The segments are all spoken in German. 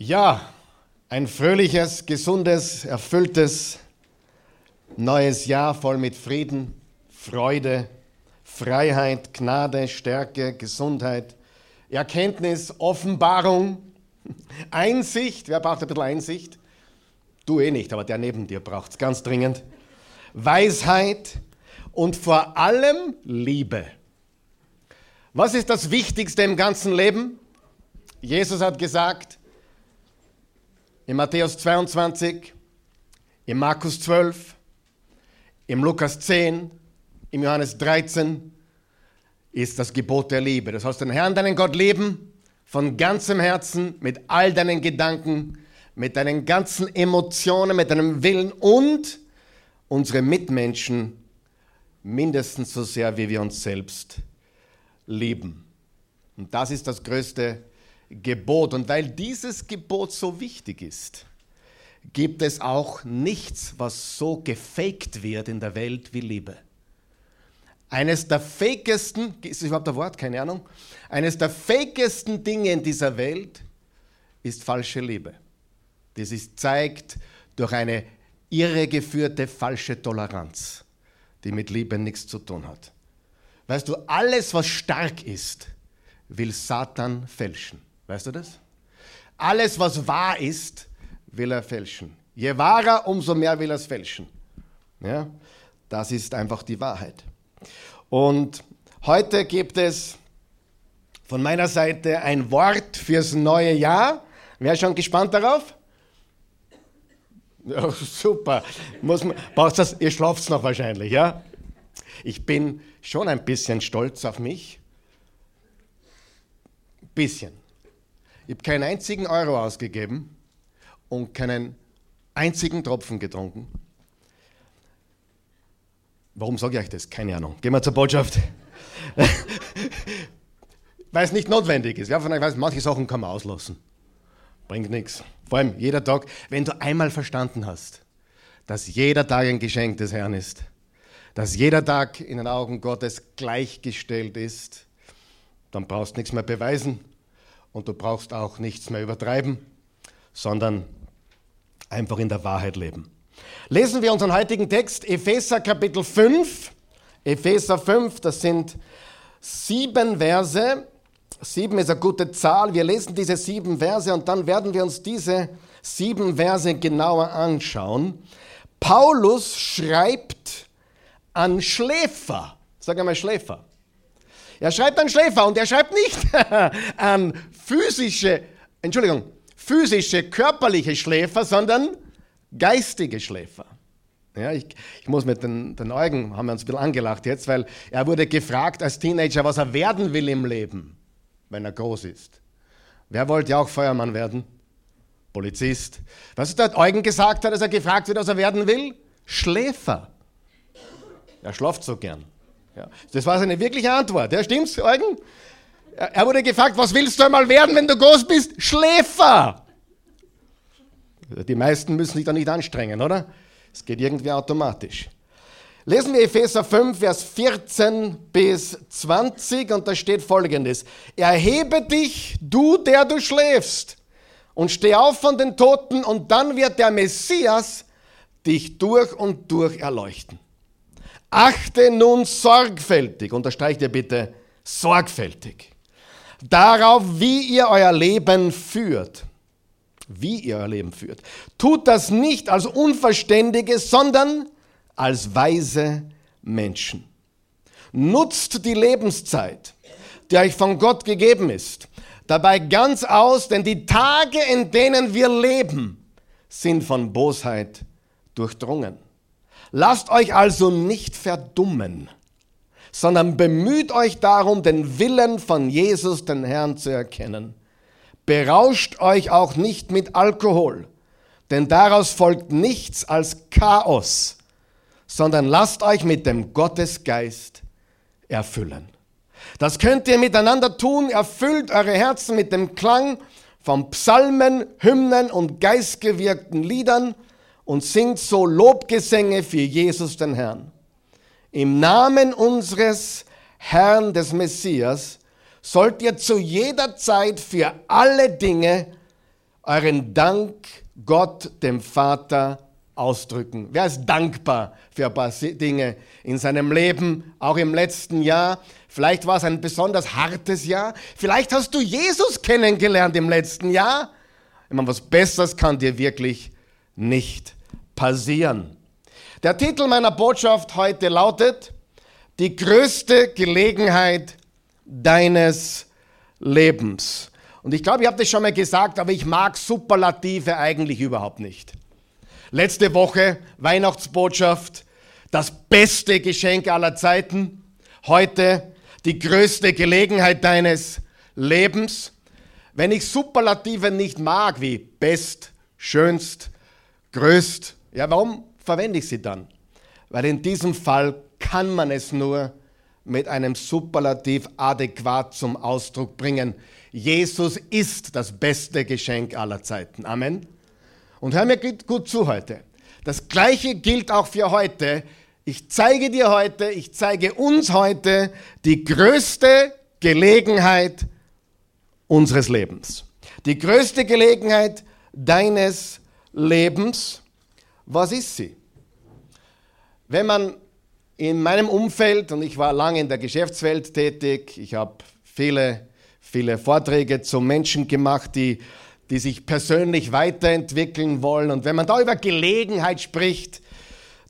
Ja, ein fröhliches, gesundes, erfülltes neues Jahr voll mit Frieden, Freude, Freiheit, Gnade, Stärke, Gesundheit, Erkenntnis, Offenbarung, Einsicht. Wer braucht ein bisschen Einsicht? Du eh nicht, aber der neben dir braucht es ganz dringend. Weisheit und vor allem Liebe. Was ist das Wichtigste im ganzen Leben? Jesus hat gesagt, in Matthäus 22, in Markus 12, im Lukas 10, im Johannes 13 ist das Gebot der Liebe. Das heißt, den Herrn, deinen Gott lieben, von ganzem Herzen, mit all deinen Gedanken, mit deinen ganzen Emotionen, mit deinem Willen und unsere Mitmenschen mindestens so sehr, wie wir uns selbst lieben. Und das ist das größte Gebot. Und weil dieses Gebot so wichtig ist, gibt es auch nichts, was so gefaked wird in der Welt wie Liebe. Eines der fakesten, ist das überhaupt ein Wort? Keine Ahnung. Eines der fakesten Dinge in dieser Welt ist falsche Liebe. Das ist zeigt durch eine irregeführte falsche Toleranz, die mit Liebe nichts zu tun hat. Weißt du, alles, was stark ist, will Satan fälschen. Weißt du das? Alles, was wahr ist, will er fälschen. Je wahrer, umso mehr will er es fälschen. Ja? Das ist einfach die Wahrheit. Und heute gibt es von meiner Seite ein Wort fürs neue Jahr. Wer ist schon gespannt darauf? Ja, super. Muss man, braucht das, ihr schlaft noch wahrscheinlich, ja? Ich bin schon ein bisschen stolz auf mich. Bisschen. Ich habe keinen einzigen Euro ausgegeben und keinen einzigen Tropfen getrunken. Warum sage ich euch das? Keine Ahnung. Gehen wir zur Botschaft. Weil es nicht notwendig ist. Wer von euch weiß, manche Sachen kann man auslassen. Bringt nichts. Vor allem jeder Tag, wenn du einmal verstanden hast, dass jeder Tag ein Geschenk des Herrn ist, dass jeder Tag in den Augen Gottes gleichgestellt ist, dann brauchst du nichts mehr beweisen, und du brauchst auch nichts mehr übertreiben, sondern einfach in der Wahrheit leben. Lesen wir unseren heutigen Text, Epheser Kapitel 5. Epheser 5, das sind sieben Verse. Sieben ist eine gute Zahl. Wir lesen diese sieben Verse und dann werden wir uns diese sieben Verse genauer anschauen. Paulus schreibt an Schläfer. Sag einmal Schläfer. Er schreibt an Schläfer und er schreibt nicht an physische, Entschuldigung, physische, körperliche Schläfer, sondern geistige Schläfer. Ja, ich, ich, muss mit den, den Augen, haben wir uns ein bisschen angelacht jetzt, weil er wurde gefragt als Teenager, was er werden will im Leben, wenn er groß ist. Wer wollte auch Feuermann werden? Polizist. Was hat Eugen gesagt hat, als er gefragt wird, was er werden will? Schläfer. Er schlaft so gern. Ja. Das war seine wirkliche Antwort. Ja, stimmt's, Eugen? Er wurde gefragt, was willst du einmal werden, wenn du groß bist? Schläfer! Die meisten müssen sich da nicht anstrengen, oder? Es geht irgendwie automatisch. Lesen wir Epheser 5, Vers 14 bis 20 und da steht folgendes. Erhebe dich, du, der du schläfst, und steh auf von den Toten und dann wird der Messias dich durch und durch erleuchten. Achte nun sorgfältig, unterstreicht ihr bitte, sorgfältig, darauf, wie ihr euer Leben führt. Wie ihr euer Leben führt. Tut das nicht als Unverständige, sondern als weise Menschen. Nutzt die Lebenszeit, die euch von Gott gegeben ist, dabei ganz aus, denn die Tage, in denen wir leben, sind von Bosheit durchdrungen. Lasst euch also nicht verdummen, sondern bemüht euch darum, den Willen von Jesus, den Herrn, zu erkennen. Berauscht euch auch nicht mit Alkohol, denn daraus folgt nichts als Chaos, sondern lasst euch mit dem Gottesgeist erfüllen. Das könnt ihr miteinander tun, erfüllt eure Herzen mit dem Klang von Psalmen, Hymnen und geistgewirkten Liedern, und singt so Lobgesänge für Jesus den Herrn. Im Namen unseres Herrn des Messias sollt ihr zu jeder Zeit für alle Dinge euren Dank Gott, dem Vater, ausdrücken. Wer ist dankbar für ein paar Dinge in seinem Leben, auch im letzten Jahr? Vielleicht war es ein besonders hartes Jahr. Vielleicht hast du Jesus kennengelernt im letzten Jahr. Ich meine, was Besseres kann dir wirklich nicht passieren. Der Titel meiner Botschaft heute lautet, die größte Gelegenheit deines Lebens. Und ich glaube, ich habe das schon mal gesagt, aber ich mag Superlative eigentlich überhaupt nicht. Letzte Woche Weihnachtsbotschaft, das beste Geschenk aller Zeiten. Heute die größte Gelegenheit deines Lebens. Wenn ich Superlative nicht mag, wie best, schönst, größt, ja, warum verwende ich sie dann? Weil in diesem Fall kann man es nur mit einem Superlativ adäquat zum Ausdruck bringen. Jesus ist das beste Geschenk aller Zeiten. Amen. Und hör mir gut zu heute. Das Gleiche gilt auch für heute. Ich zeige dir heute, ich zeige uns heute die größte Gelegenheit unseres Lebens. Die größte Gelegenheit deines Lebens. Was ist sie? Wenn man in meinem Umfeld, und ich war lange in der Geschäftswelt tätig, ich habe viele, viele Vorträge zu Menschen gemacht, die die sich persönlich weiterentwickeln wollen. Und wenn man da über Gelegenheit spricht,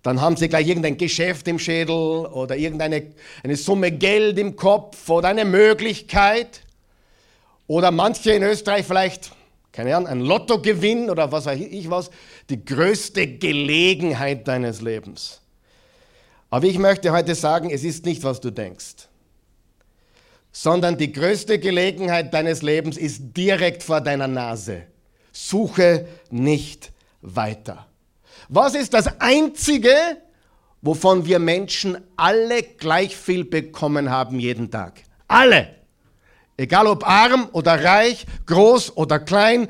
dann haben sie gleich irgendein Geschäft im Schädel oder irgendeine eine Summe Geld im Kopf oder eine Möglichkeit. Oder manche in Österreich vielleicht, keine Ahnung, ein Lottogewinn oder was weiß ich was, die größte Gelegenheit deines Lebens. Aber ich möchte heute sagen, es ist nicht, was du denkst sondern die größte Gelegenheit deines Lebens ist direkt vor deiner Nase. Suche nicht weiter. Was ist das Einzige, wovon wir Menschen alle gleich viel bekommen haben jeden Tag? Alle. Egal ob arm oder reich, groß oder klein,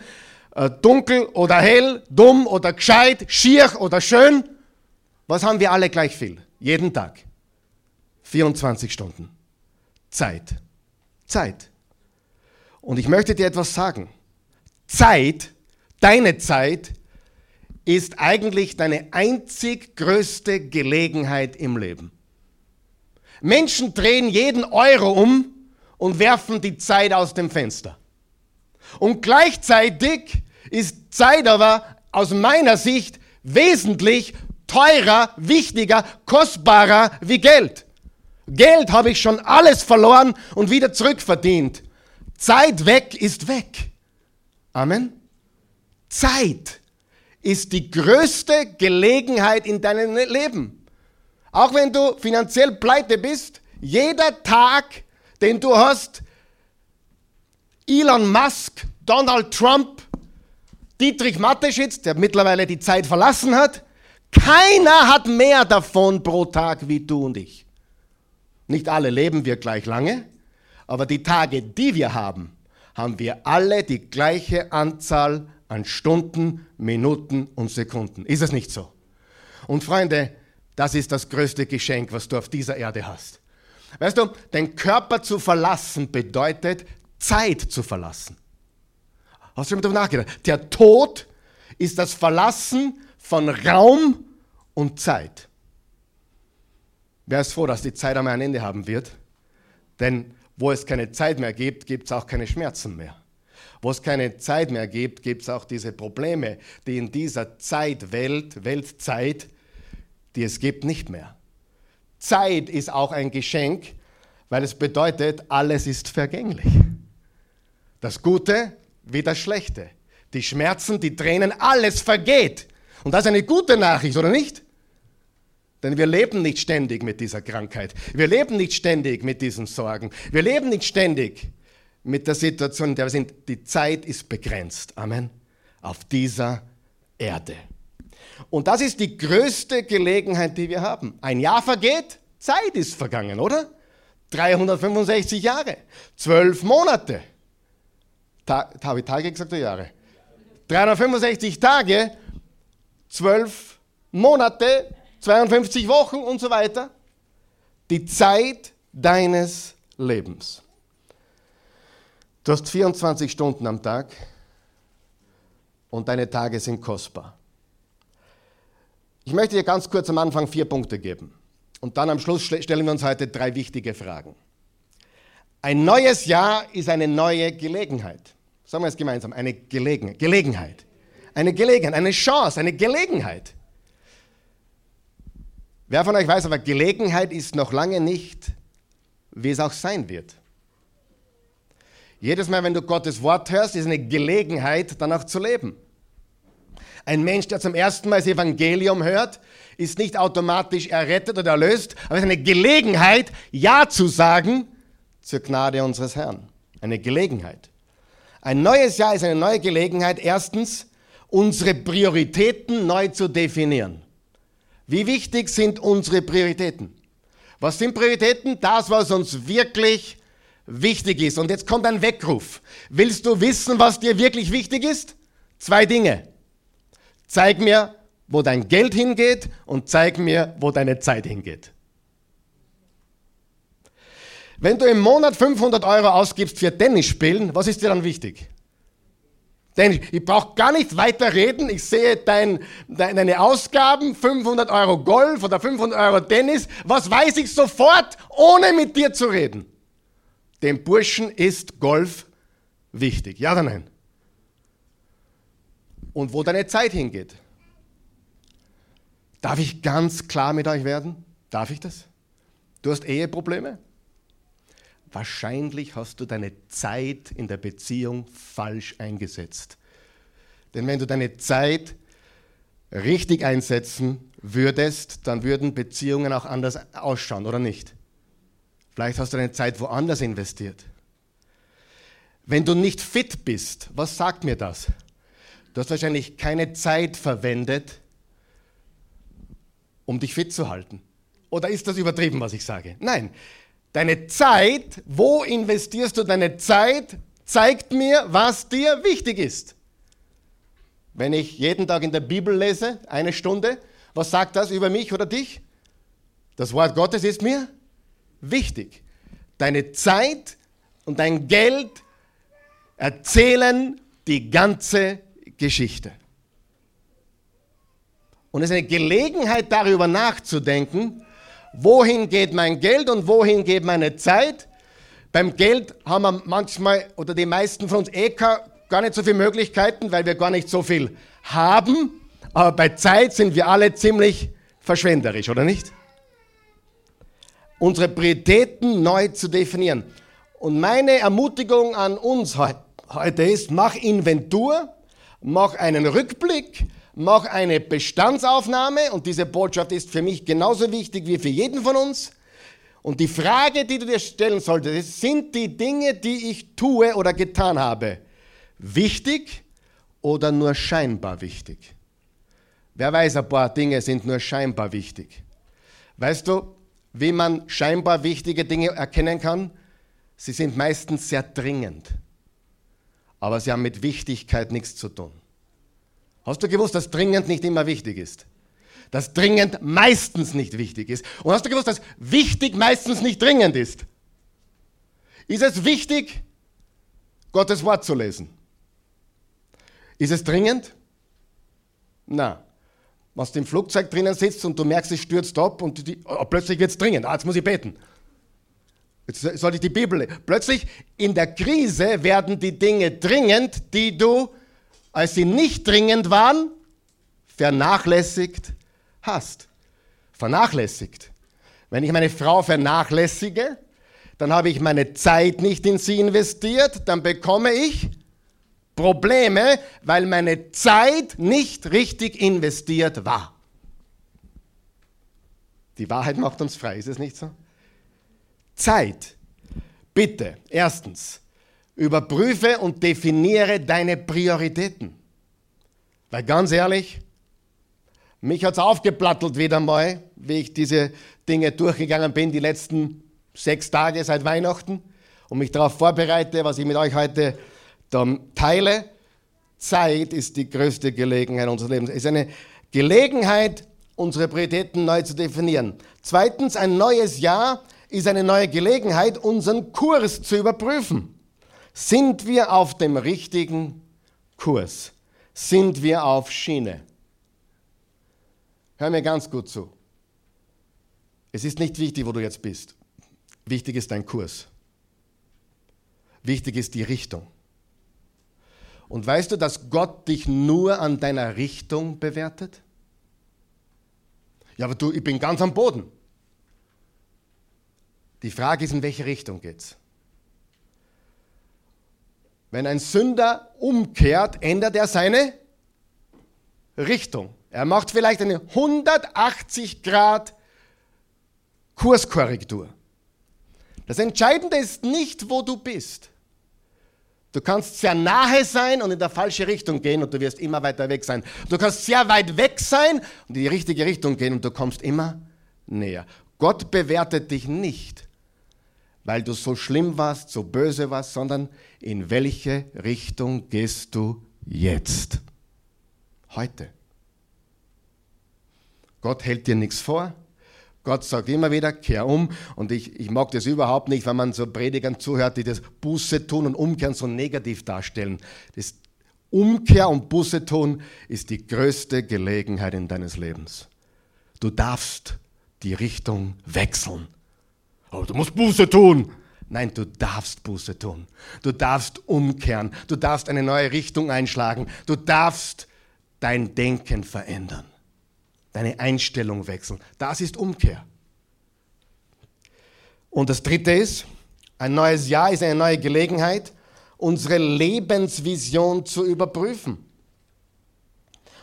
äh, dunkel oder hell, dumm oder gescheit, schier oder schön. Was haben wir alle gleich viel? Jeden Tag. 24 Stunden. Zeit. Zeit. Und ich möchte dir etwas sagen. Zeit, deine Zeit, ist eigentlich deine einzig größte Gelegenheit im Leben. Menschen drehen jeden Euro um und werfen die Zeit aus dem Fenster. Und gleichzeitig ist Zeit aber aus meiner Sicht wesentlich teurer, wichtiger, kostbarer wie Geld. Geld habe ich schon alles verloren und wieder zurückverdient. Zeit weg ist weg. Amen. Zeit ist die größte Gelegenheit in deinem Leben. Auch wenn du finanziell pleite bist, jeder Tag, den du hast, Elon Musk, Donald Trump, Dietrich Mateschitz, der mittlerweile die Zeit verlassen hat, keiner hat mehr davon pro Tag wie du und ich. Nicht alle leben wir gleich lange, aber die Tage, die wir haben, haben wir alle die gleiche Anzahl an Stunden, Minuten und Sekunden. Ist es nicht so? Und Freunde, das ist das größte Geschenk, was du auf dieser Erde hast. Weißt du, den Körper zu verlassen bedeutet Zeit zu verlassen. Hast du schon darüber nachgedacht? Der Tod ist das Verlassen von Raum und Zeit. Wer ist froh, dass die Zeit einmal ein Ende haben wird? Denn wo es keine Zeit mehr gibt, gibt es auch keine Schmerzen mehr. Wo es keine Zeit mehr gibt, gibt es auch diese Probleme, die in dieser Zeit, Welt, Weltzeit, die es gibt, nicht mehr. Zeit ist auch ein Geschenk, weil es bedeutet, alles ist vergänglich. Das Gute wie das Schlechte. Die Schmerzen, die Tränen, alles vergeht. Und das ist eine gute Nachricht, oder nicht? Denn wir leben nicht ständig mit dieser Krankheit. Wir leben nicht ständig mit diesen Sorgen. Wir leben nicht ständig mit der Situation, in der wir sind. Die Zeit ist begrenzt. Amen. Auf dieser Erde. Und das ist die größte Gelegenheit, die wir haben. Ein Jahr vergeht, Zeit ist vergangen, oder? 365 Jahre, zwölf Monate. Ta habe ich Tage gesagt oder Jahre? 365 Tage, zwölf Monate, 52 Wochen und so weiter. Die Zeit deines Lebens. Du hast 24 Stunden am Tag. und deine Tage sind kostbar. Ich möchte dir ganz kurz am Anfang vier Punkte geben. Und dann am Schluss stellen wir uns heute drei wichtige Fragen. Ein neues Jahr ist eine neue Gelegenheit. Sagen wir es gemeinsam, eine Gelegen Gelegenheit. Eine Gelegenheit, eine Chance, eine Gelegenheit. Wer von euch weiß, aber Gelegenheit ist noch lange nicht, wie es auch sein wird. Jedes Mal, wenn du Gottes Wort hörst, ist eine Gelegenheit, danach zu leben. Ein Mensch, der zum ersten Mal das Evangelium hört, ist nicht automatisch errettet oder erlöst, aber es ist eine Gelegenheit, Ja zu sagen zur Gnade unseres Herrn. Eine Gelegenheit. Ein neues Jahr ist eine neue Gelegenheit, erstens unsere Prioritäten neu zu definieren. Wie wichtig sind unsere Prioritäten? Was sind Prioritäten? Das, was uns wirklich wichtig ist. Und jetzt kommt ein Weckruf. Willst du wissen, was dir wirklich wichtig ist? Zwei Dinge. Zeig mir, wo dein Geld hingeht und zeig mir, wo deine Zeit hingeht. Wenn du im Monat 500 Euro ausgibst für Tennis spielen, was ist dir dann wichtig? Tennis. Ich brauche gar nicht weiter reden. Ich sehe dein, deine Ausgaben, 500 Euro Golf oder 500 Euro Tennis. Was weiß ich sofort, ohne mit dir zu reden? Dem Burschen ist Golf wichtig. Ja oder nein? Und wo deine Zeit hingeht. Darf ich ganz klar mit euch werden? Darf ich das? Du hast Eheprobleme? Wahrscheinlich hast du deine Zeit in der Beziehung falsch eingesetzt. Denn wenn du deine Zeit richtig einsetzen würdest, dann würden Beziehungen auch anders ausschauen, oder nicht? Vielleicht hast du deine Zeit woanders investiert. Wenn du nicht fit bist, was sagt mir das? Du hast wahrscheinlich keine Zeit verwendet, um dich fit zu halten. Oder ist das übertrieben, was ich sage? Nein. Deine Zeit, wo investierst du deine Zeit, zeigt mir, was dir wichtig ist. Wenn ich jeden Tag in der Bibel lese, eine Stunde, was sagt das über mich oder dich? Das Wort Gottes ist mir wichtig. Deine Zeit und dein Geld erzählen die ganze Geschichte. Und es ist eine Gelegenheit darüber nachzudenken, wohin geht mein Geld und wohin geht meine Zeit. Beim Geld haben wir manchmal oder die meisten von uns eh gar nicht so viele Möglichkeiten, weil wir gar nicht so viel haben. Aber bei Zeit sind wir alle ziemlich verschwenderisch, oder nicht? unsere Prioritäten neu zu definieren. Und meine Ermutigung an uns heute ist, mach Inventur, mach einen Rückblick, mach eine Bestandsaufnahme und diese Botschaft ist für mich genauso wichtig wie für jeden von uns. Und die Frage, die du dir stellen solltest, sind die Dinge, die ich tue oder getan habe, wichtig oder nur scheinbar wichtig? Wer weiß, ein paar Dinge sind nur scheinbar wichtig. Weißt du, wie man scheinbar wichtige Dinge erkennen kann, sie sind meistens sehr dringend, aber sie haben mit Wichtigkeit nichts zu tun. Hast du gewusst, dass dringend nicht immer wichtig ist? Dass dringend meistens nicht wichtig ist. Und hast du gewusst, dass wichtig meistens nicht dringend ist? Ist es wichtig, Gottes Wort zu lesen? Ist es dringend? Na, was du im Flugzeug drinnen sitzt und du merkst, es stürzt ab und die, oh, plötzlich wird es dringend. Ah, jetzt muss ich beten. Jetzt soll ich die Bibel. Plötzlich in der Krise werden die Dinge dringend, die du, als sie nicht dringend waren, vernachlässigt hast. Vernachlässigt. Wenn ich meine Frau vernachlässige, dann habe ich meine Zeit nicht in sie investiert, dann bekomme ich Probleme, weil meine Zeit nicht richtig investiert war. Die Wahrheit macht uns frei, ist es nicht so? Zeit. Bitte, erstens, überprüfe und definiere deine Prioritäten. Weil ganz ehrlich, mich hat es aufgeplattelt wieder mal, wie ich diese Dinge durchgegangen bin, die letzten sechs Tage seit Weihnachten und mich darauf vorbereite, was ich mit euch heute dann teile. Zeit ist die größte Gelegenheit unseres Lebens. Es ist eine Gelegenheit, unsere Prioritäten neu zu definieren. Zweitens, ein neues Jahr ist eine neue Gelegenheit, unseren Kurs zu überprüfen. Sind wir auf dem richtigen Kurs? sind wir auf Schiene. Hör mir ganz gut zu. Es ist nicht wichtig, wo du jetzt bist. Wichtig ist dein Kurs. Wichtig ist die Richtung. Und weißt du, dass Gott dich nur an deiner Richtung bewertet? Ja, aber du, ich bin ganz am Boden. Die Frage ist, in welche Richtung geht's? Wenn ein Sünder umkehrt, ändert er seine Richtung. Er macht vielleicht eine 180 Grad Kurskorrektur. Das Entscheidende ist nicht, wo du bist. Du kannst sehr nahe sein und in der falsche Richtung gehen und du wirst immer weiter weg sein. Du kannst sehr weit weg sein und in die richtige Richtung gehen und du kommst immer näher. Gott bewertet dich nicht, weil du so schlimm warst, so böse warst, sondern in welche Richtung gehst du jetzt? Heute. Gott hält dir nichts vor. Gott sagt immer wieder, kehr um. Und ich, ich mag das überhaupt nicht, wenn man so Predigern zuhört, die das Buße tun und umkehren so negativ darstellen. Das Umkehr und Buße tun ist die größte Gelegenheit in deines Lebens. Du darfst die Richtung wechseln. Aber du musst Buße tun. Nein, du darfst Buße tun. Du darfst umkehren. Du darfst eine neue Richtung einschlagen. Du darfst dein Denken verändern deine Einstellung wechseln. Das ist Umkehr. Und das Dritte ist, ein neues Jahr ist eine neue Gelegenheit, unsere Lebensvision zu überprüfen.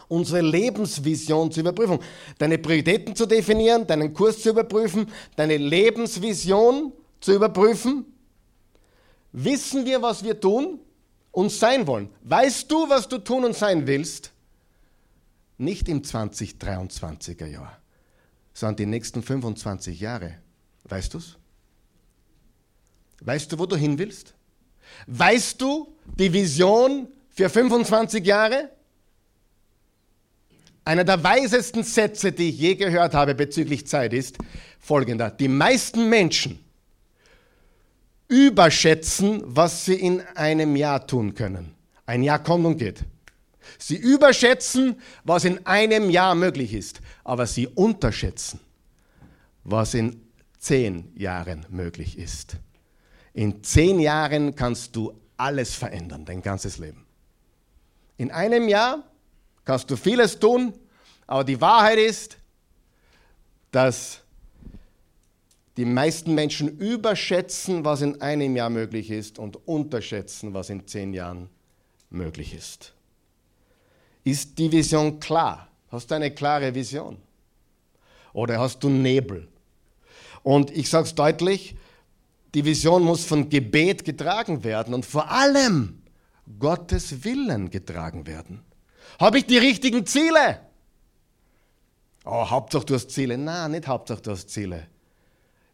Unsere Lebensvision zu überprüfen. Deine Prioritäten zu definieren, deinen Kurs zu überprüfen, deine Lebensvision zu überprüfen. Wissen wir, was wir tun und sein wollen? Weißt du, was du tun und sein willst? Nicht im 2023er Jahr, sondern die nächsten 25 Jahre. Weißt du's? Weißt du, wo du hin willst? Weißt du die Vision für 25 Jahre? Einer der weisesten Sätze, die ich je gehört habe bezüglich Zeit, ist folgender. Die meisten Menschen überschätzen, was sie in einem Jahr tun können. Ein Jahr kommt und geht. Sie überschätzen, was in einem Jahr möglich ist, aber sie unterschätzen, was in zehn Jahren möglich ist. In zehn Jahren kannst du alles verändern, dein ganzes Leben. In einem Jahr kannst du vieles tun, aber die Wahrheit ist, dass die meisten Menschen überschätzen, was in einem Jahr möglich ist und unterschätzen, was in zehn Jahren möglich ist. Ist die Vision klar? Hast du eine klare Vision? Oder hast du Nebel? Und ich sage es deutlich, die Vision muss von Gebet getragen werden und vor allem Gottes Willen getragen werden. Habe ich die richtigen Ziele? Oh, Hauptsache du hast Ziele. Nein, nicht Hauptsache du hast Ziele.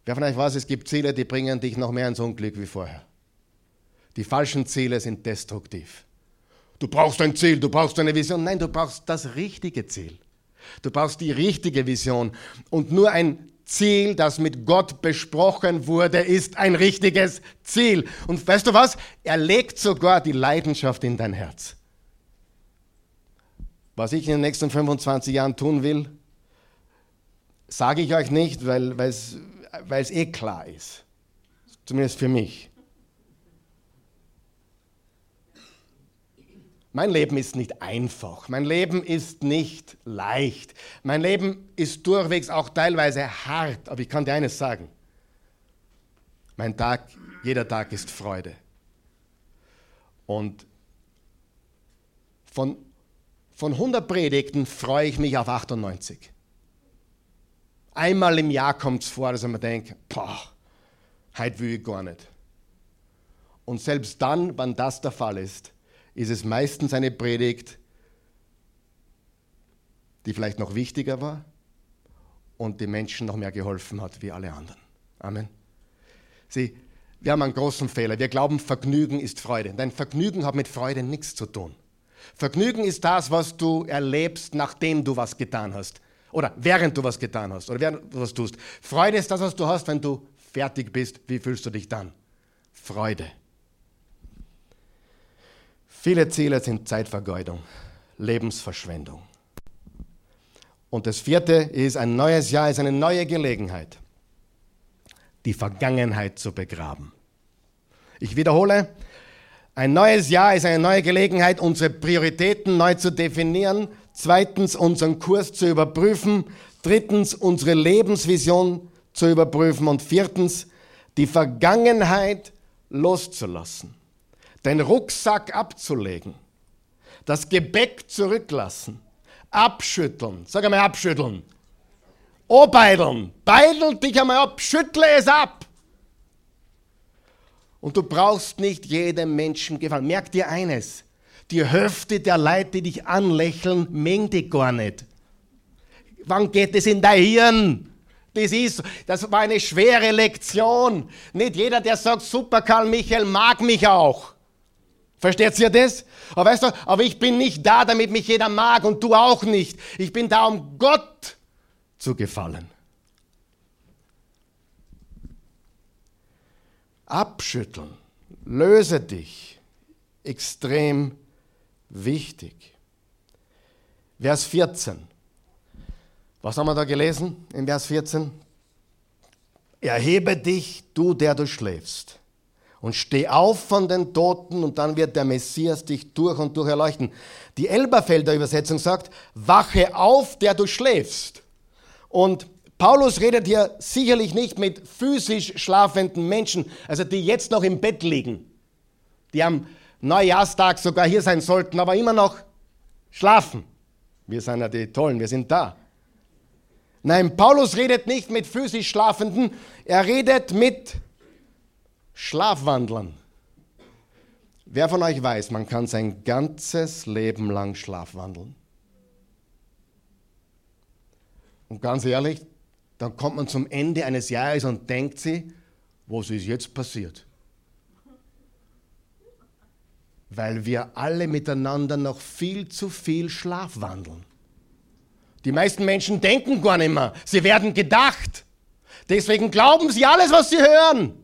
Wer von euch weiß, es gibt Ziele, die bringen dich noch mehr ins Unglück wie vorher. Die falschen Ziele sind destruktiv. Du brauchst ein Ziel, du brauchst eine Vision. Nein, du brauchst das richtige Ziel. Du brauchst die richtige Vision. Und nur ein Ziel, das mit Gott besprochen wurde, ist ein richtiges Ziel. Und weißt du was? Er legt sogar die Leidenschaft in dein Herz. Was ich in den nächsten 25 Jahren tun will, sage ich euch nicht, weil es eh klar ist. Zumindest für mich. Mein Leben ist nicht einfach. Mein Leben ist nicht leicht. Mein Leben ist durchwegs auch teilweise hart. Aber ich kann dir eines sagen. Mein Tag, jeder Tag ist Freude. Und von, von 100 Predigten freue ich mich auf 98. Einmal im Jahr kommt es vor, dass mir denke, boah, heute will ich gar nicht. Und selbst dann, wenn das der Fall ist, ist es meistens eine Predigt, die vielleicht noch wichtiger war und den Menschen noch mehr geholfen hat wie alle anderen. Amen. Sie, wir haben einen großen Fehler. Wir glauben, Vergnügen ist Freude. Dein Vergnügen hat mit Freude nichts zu tun. Vergnügen ist das, was du erlebst, nachdem du was getan hast. Oder während du was getan hast. Oder während du was tust. Freude ist das, was du hast, wenn du fertig bist. Wie fühlst du dich dann? Freude. Viele Ziele sind Zeitvergeudung. Lebensverschwendung. Und das vierte ist, ein neues Jahr ist eine neue Gelegenheit, die Vergangenheit zu begraben. Ich wiederhole, ein neues Jahr ist eine neue Gelegenheit, unsere Prioritäten neu zu definieren. Zweitens, unseren Kurs zu überprüfen. Drittens, unsere Lebensvision zu überprüfen. Und viertens, die Vergangenheit loszulassen. Den Rucksack abzulegen. Das Gebäck zurücklassen. Abschütteln. Sag einmal abschütteln. Obeideln. Beidel dich einmal ab. Schüttle es ab. Und du brauchst nicht jedem Menschen gefallen. Merk dir eines. Die Hälfte der Leute, die dich anlächeln, mengen dich gar nicht. Wann geht es in dein Hirn? Das ist, das war eine schwere Lektion. Nicht jeder, der sagt, super Karl Michael, mag mich auch. Versteht ihr das? Aber weißt du, aber ich bin nicht da, damit mich jeder mag und du auch nicht. Ich bin da, um Gott zu gefallen. Abschütteln, löse dich. Extrem wichtig. Vers 14. Was haben wir da gelesen in Vers 14? Erhebe dich, du, der du schläfst, und steh auf von den Toten, und dann wird der Messias dich durch und durch erleuchten. Die Elberfelder Übersetzung sagt, wache auf, der du schläfst. Und Paulus redet hier sicherlich nicht mit physisch schlafenden Menschen, also die jetzt noch im Bett liegen, die am Neujahrstag sogar hier sein sollten, aber immer noch schlafen. Wir sind ja die Tollen, wir sind da. Nein, Paulus redet nicht mit physisch Schlafenden, er redet mit Schlafwandlern. Wer von euch weiß, man kann sein ganzes Leben lang schlafwandeln? Und ganz ehrlich, dann kommt man zum Ende eines Jahres und denkt sich, was ist jetzt passiert? Weil wir alle miteinander noch viel zu viel Schlafwandeln. Die meisten Menschen denken gar nicht mehr. Sie werden gedacht. Deswegen glauben sie alles, was sie hören.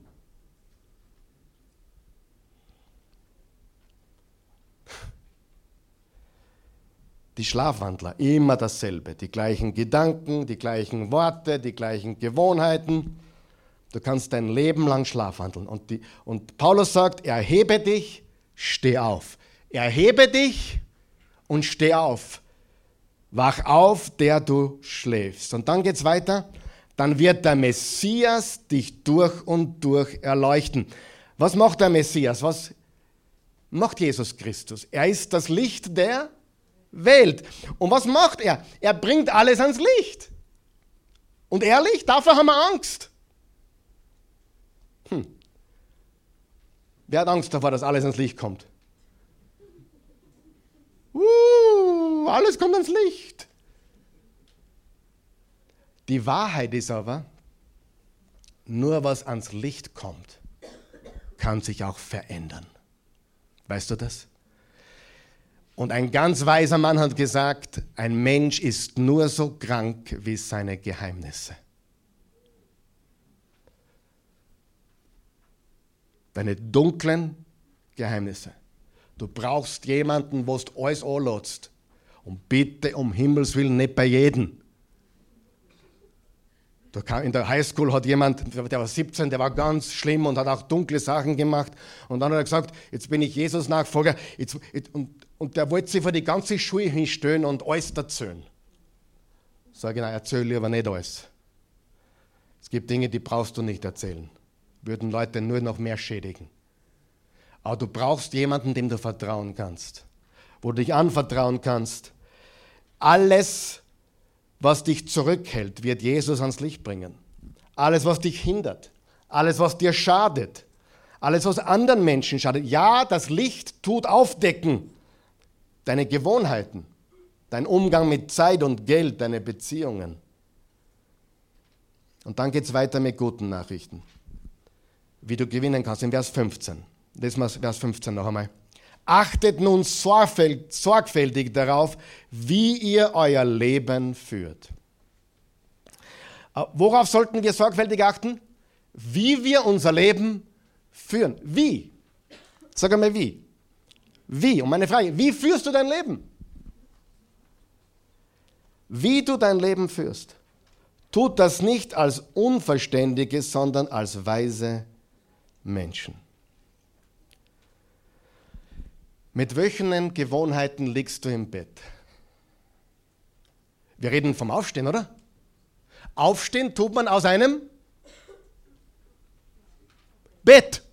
Die Schlafwandler, immer dasselbe. Die gleichen Gedanken, die gleichen Worte, die gleichen Gewohnheiten. Du kannst dein Leben lang schlafwandeln. Und, die, und Paulus sagt, erhebe dich, steh auf. Erhebe dich und steh auf. Wach auf, der du schläfst. Und dann geht's weiter. Dann wird der Messias dich durch und durch erleuchten. Was macht der Messias? Was macht Jesus Christus? Er ist das Licht der Welt. Und was macht er? Er bringt alles ans Licht. Und ehrlich, dafür haben wir Angst. Wer hat Angst davor, dass alles ans Licht kommt? Uh, alles kommt ans Licht. Die Wahrheit ist aber, nur was ans Licht kommt, kann sich auch verändern. Weißt du das? Und ein ganz weiser Mann hat gesagt, ein Mensch ist nur so krank wie seine Geheimnisse. Deine dunklen Geheimnisse. Du brauchst jemanden, wo du alles anlässt. Und bitte um Himmels Willen nicht bei jedem. In der Highschool hat jemand, der war 17, der war ganz schlimm und hat auch dunkle Sachen gemacht. Und dann hat er gesagt, jetzt bin ich Jesus-Nachfolger. Und, und der wollte sich vor die ganze Schule hinstellen und alles erzählen. Sag ich, nein, erzähl lieber nicht alles. Es gibt Dinge, die brauchst du nicht erzählen. Würden Leute nur noch mehr schädigen. Aber du brauchst jemanden, dem du vertrauen kannst, wo du dich anvertrauen kannst. Alles, was dich zurückhält, wird Jesus ans Licht bringen. Alles, was dich hindert, alles, was dir schadet, alles, was anderen Menschen schadet. Ja, das Licht tut aufdecken. Deine Gewohnheiten, dein Umgang mit Zeit und Geld, deine Beziehungen. Und dann geht es weiter mit guten Nachrichten. Wie du gewinnen kannst, in Vers 15. Lesen wir Vers 15 noch einmal. Achtet nun sorgfältig darauf, wie ihr euer Leben führt. Äh, worauf sollten wir sorgfältig achten? Wie wir unser Leben führen. Wie? Sag einmal wie. Wie? Und meine Frage, wie führst du dein Leben? wie du dein Leben führst. Tut das nicht als Unverständige, sondern als weise Menschen. Mit welchen Gewohnheiten liegst du im Bett? Wir reden vom Aufstehen, oder? Aufstehen tut man aus einem Bett.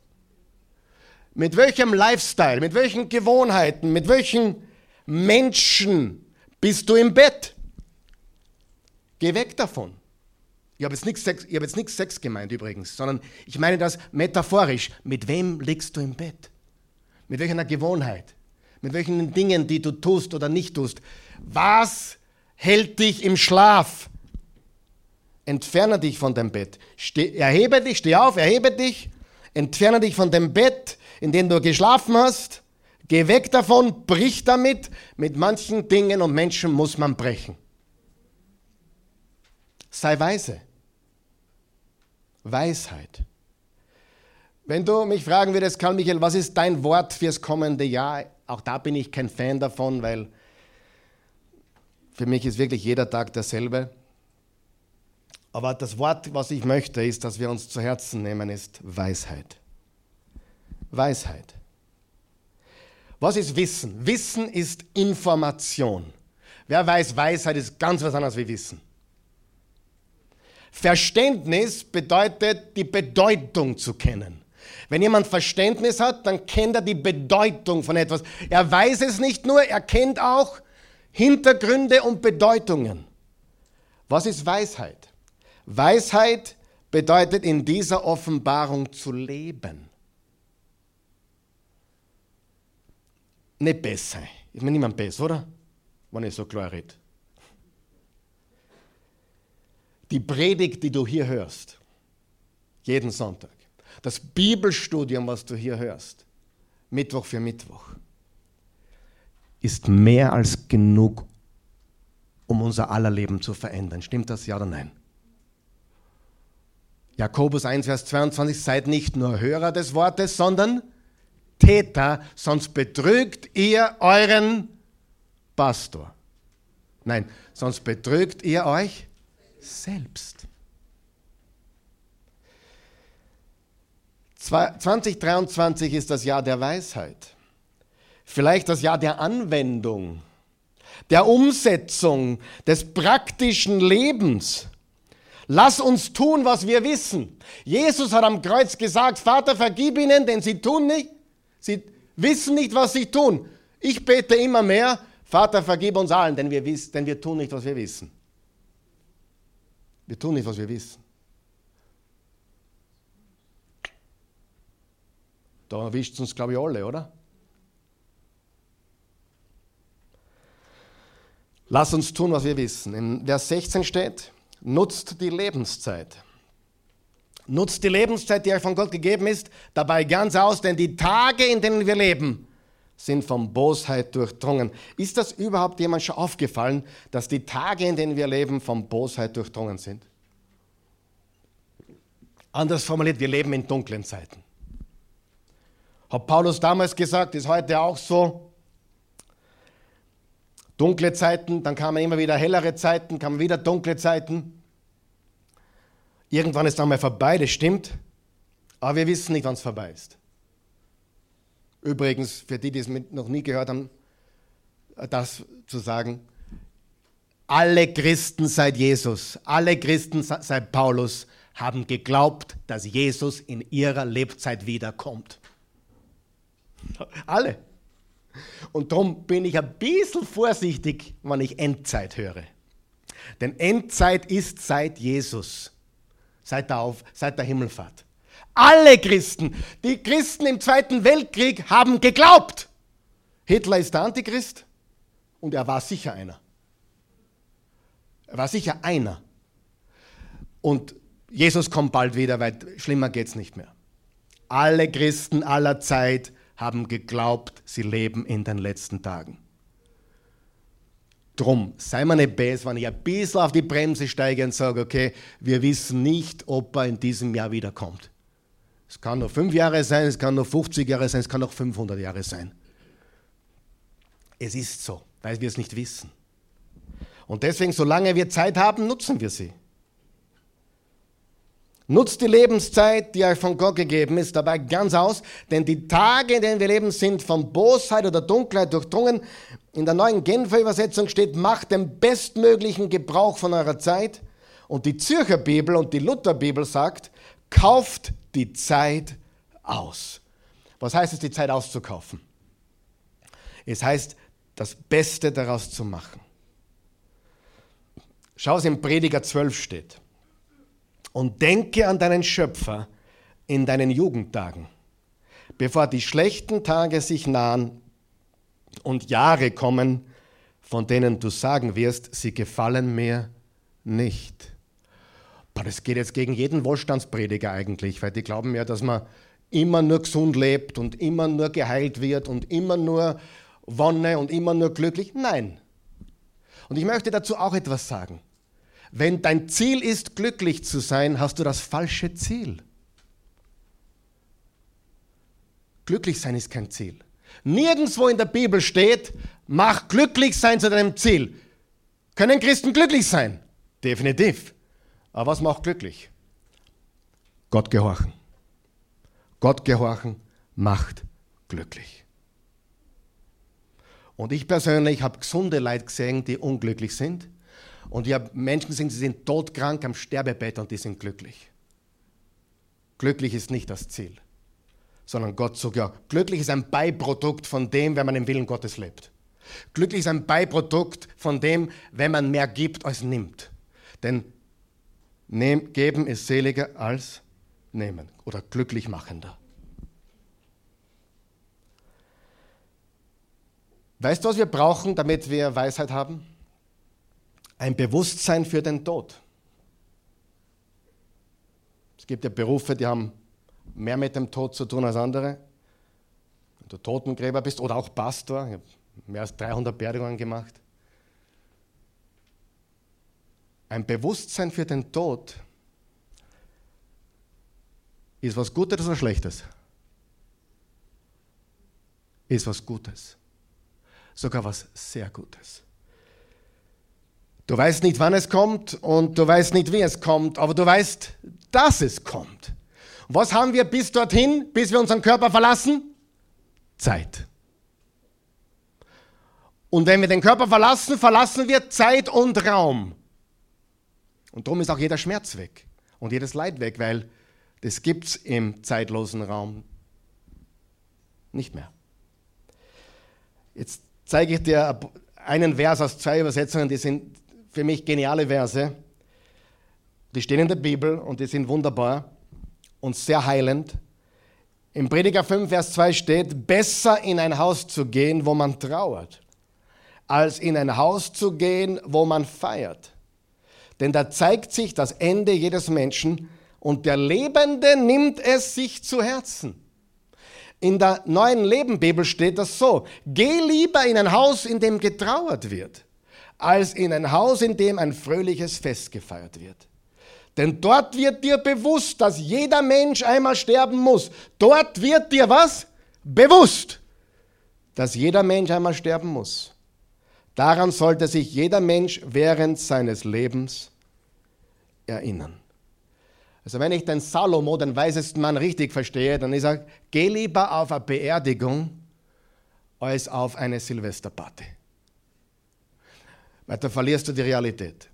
Mit welchem Lifestyle, mit welchen Gewohnheiten, mit welchen Menschen bist du im Bett? Geh weg davon. Ich habe jetzt nichts Sex, hab jetzt nichts Sex gemeint übrigens, sondern ich meine das metaphorisch. Mit wem liegst du im Bett? Mit welcher Gewohnheit? Mit welchen Dingen, die du tust oder nicht tust? Was hält dich im Schlaf? Entferne dich von dem Bett. Steh, erhebe dich, steh auf, erhebe dich. Entferne dich von dem Bett, in dem du geschlafen hast. Geh weg davon, brich damit. Mit manchen Dingen und Menschen muss man brechen. Sei weise. Weisheit. Wenn du mich fragen würdest, Karl Michael, was ist dein Wort fürs kommende Jahr? Auch da bin ich kein Fan davon, weil für mich ist wirklich jeder Tag derselbe. Aber das Wort, was ich möchte, ist, dass wir uns zu Herzen nehmen, ist Weisheit. Weisheit. Was ist Wissen? Wissen ist Information. Wer weiß, Weisheit ist ganz was anderes wie Wissen. Verständnis bedeutet, die Bedeutung zu kennen. Wenn jemand Verständnis hat, dann kennt er die Bedeutung von etwas. Er weiß es nicht nur, er kennt auch Hintergründe und Bedeutungen. Was ist Weisheit? Weisheit bedeutet in dieser Offenbarung zu leben. Nicht besser. Ist mir niemand besser, oder? Wenn ich so klar rede. Die Predigt, die du hier hörst, jeden Sonntag, das Bibelstudium, was du hier hörst, Mittwoch für Mittwoch, ist mehr als genug, um unser aller Leben zu verändern. Stimmt das, ja oder nein? Jakobus 1, Vers 22, seid nicht nur Hörer des Wortes, sondern Täter, sonst betrügt ihr euren Pastor. Nein, sonst betrügt ihr euch selbst. 2023 ist das Jahr der Weisheit. Vielleicht das Jahr der Anwendung, der Umsetzung, des praktischen Lebens. Lass uns tun, was wir wissen. Jesus hat am Kreuz gesagt, Vater, vergib ihnen, denn sie tun nicht, sie wissen nicht, was sie tun. Ich bete immer mehr, Vater, vergib uns allen, denn wir, denn wir tun nicht, was wir wissen. Wir tun nicht, was wir wissen. Da erwischt uns, glaube ich, alle, oder? Lass uns tun, was wir wissen. In Vers 16 steht, nutzt die Lebenszeit. Nutzt die Lebenszeit, die euch von Gott gegeben ist, dabei ganz aus, denn die Tage, in denen wir leben, sind von Bosheit durchdrungen. Ist das überhaupt jemand schon aufgefallen, dass die Tage, in denen wir leben, von Bosheit durchdrungen sind? Anders formuliert, wir leben in dunklen Zeiten. Hat Paulus damals gesagt, ist heute auch so. Dunkle Zeiten, dann kamen immer wieder hellere Zeiten, kamen wieder dunkle Zeiten. Irgendwann ist dann mal vorbei, das stimmt, aber wir wissen nicht, wann es vorbei ist. Übrigens, für die, die es noch nie gehört haben, das zu sagen, alle Christen seit Jesus, alle Christen seit Paulus haben geglaubt, dass Jesus in ihrer Lebzeit wiederkommt. Alle. Und darum bin ich ein bisschen vorsichtig, wenn ich Endzeit höre. Denn Endzeit ist seit Jesus, seit der, Auf, seit der Himmelfahrt. Alle Christen, die Christen im Zweiten Weltkrieg haben geglaubt. Hitler ist der Antichrist und er war sicher einer. Er war sicher einer. Und Jesus kommt bald wieder, weil schlimmer geht es nicht mehr. Alle Christen aller Zeit haben geglaubt, sie leben in den letzten Tagen. Drum, sei mir nicht böse, wenn ich ein bisschen auf die Bremse steige und sage, okay, wir wissen nicht, ob er in diesem Jahr wiederkommt. Es kann noch fünf Jahre sein, es kann noch 50 Jahre sein, es kann noch 500 Jahre sein. Es ist so, weil wir es nicht wissen. Und deswegen, solange wir Zeit haben, nutzen wir sie. Nutzt die Lebenszeit, die euch von Gott gegeben ist, dabei ganz aus, denn die Tage, in denen wir leben, sind von Bosheit oder Dunkelheit durchdrungen. In der neuen Genfer Übersetzung steht, macht den bestmöglichen Gebrauch von eurer Zeit. Und die Zürcher Bibel und die Luther Bibel sagt, kauft die Zeit aus. Was heißt es, die Zeit auszukaufen? Es heißt, das Beste daraus zu machen. Schau, was im Prediger 12 steht. Und denke an deinen Schöpfer in deinen Jugendtagen, bevor die schlechten Tage sich nahen und Jahre kommen, von denen du sagen wirst, sie gefallen mir nicht. Das geht jetzt gegen jeden Wohlstandsprediger eigentlich, weil die glauben ja, dass man immer nur gesund lebt und immer nur geheilt wird und immer nur Wonne und immer nur glücklich. Nein. Und ich möchte dazu auch etwas sagen. Wenn dein Ziel ist, glücklich zu sein, hast du das falsche Ziel. Glücklich sein ist kein Ziel. Nirgendwo in der Bibel steht, mach glücklich sein zu deinem Ziel. Können Christen glücklich sein? Definitiv. Aber was macht glücklich? Gott gehorchen. Gott gehorchen macht glücklich. Und ich persönlich habe gesunde Leute gesehen, die unglücklich sind. Und ich habe Menschen gesehen, sie sind todkrank am Sterbebett und die sind glücklich. Glücklich ist nicht das Ziel, sondern Gott ja, glücklich ist ein Beiprodukt von dem, wenn man im Willen Gottes lebt. Glücklich ist ein Beiprodukt von dem, wenn man mehr gibt als nimmt. Denn nehm, geben ist seliger als nehmen oder glücklich machender. Weißt du, was wir brauchen, damit wir Weisheit haben? Ein Bewusstsein für den Tod. Es gibt ja Berufe, die haben mehr mit dem Tod zu tun als andere. Wenn du Totengräber bist oder auch Pastor, ich habe mehr als 300 Beerdigungen gemacht. Ein Bewusstsein für den Tod ist was Gutes oder Schlechtes? Ist was Gutes. Sogar was sehr Gutes. Du weißt nicht, wann es kommt und du weißt nicht, wie es kommt, aber du weißt, dass es kommt. was haben wir bis dorthin, bis wir unseren Körper verlassen? Zeit. Und wenn wir den Körper verlassen, verlassen wir Zeit und Raum. Und darum ist auch jeder Schmerz weg und jedes Leid weg, weil das gibt es im zeitlosen Raum nicht mehr. Jetzt zeige ich dir einen Vers aus zwei Übersetzungen, die sind für mich geniale Verse. Die stehen in der Bibel und die sind wunderbar und sehr heilend. Im Prediger 5, Vers 2 steht, besser in ein Haus zu gehen, wo man trauert, als in ein Haus zu gehen, wo man feiert. Denn da zeigt sich das Ende jedes Menschen und der Lebende nimmt es sich zu Herzen. In der neuen Lebenbibel steht das so, geh lieber in ein Haus, in dem getrauert wird, als in ein Haus, in dem ein fröhliches Fest gefeiert wird. Denn dort wird dir bewusst, dass jeder Mensch einmal sterben muss. Dort wird dir was? Bewusst, dass jeder Mensch einmal sterben muss. Daran sollte sich jeder Mensch während seines Lebens erinnern. Also wenn ich den Salomo, den weisesten Mann, richtig verstehe, dann ist er, geh lieber auf eine Beerdigung als auf eine Silvesterparty. Weil da verlierst du die Realität.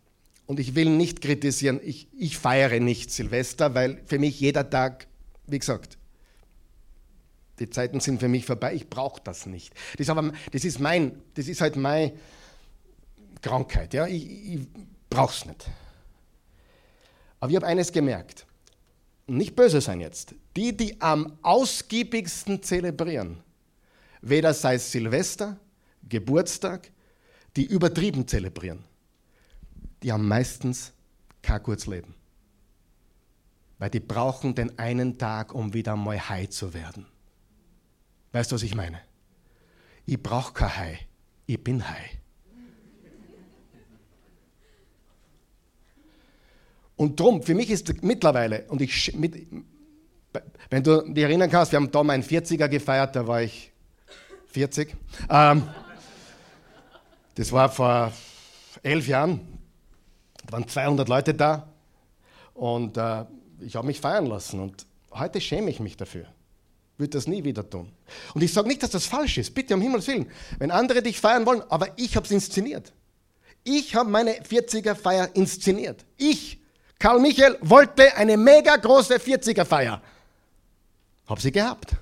Und ich will nicht kritisieren, ich, ich feiere nicht Silvester, weil für mich jeder Tag, wie gesagt, die Zeiten sind für mich vorbei, ich brauche das nicht. Das ist, aber, das ist mein, das ist halt meine Krankheit, ja, ich, ich brauche es nicht. Aber ich habe eines gemerkt. Nicht böse sein jetzt. Die, die am ausgiebigsten zelebrieren, weder sei es Silvester, Geburtstag, die übertrieben zelebrieren, die haben meistens kein kurzes Leben. Weil die brauchen den einen Tag, um wieder mal high zu werden. Weißt du, was ich meine? Ich brauche kein High, ich bin high. Und drum, für mich ist mittlerweile, und ich, mit, wenn du dich erinnern kannst, wir haben da meinen 40er gefeiert, da war ich 40. Ähm, das war vor elf Jahren. Da waren 200 Leute da und äh, ich habe mich feiern lassen und heute schäme ich mich dafür. Würde das nie wieder tun. Und ich sage nicht, dass das falsch ist, bitte um Himmels Willen. Wenn andere dich feiern wollen, aber ich habe es inszeniert. Ich habe meine 40er-Feier inszeniert. Ich, Karl Michael, wollte eine mega große 40er-Feier. Habe sie gehabt.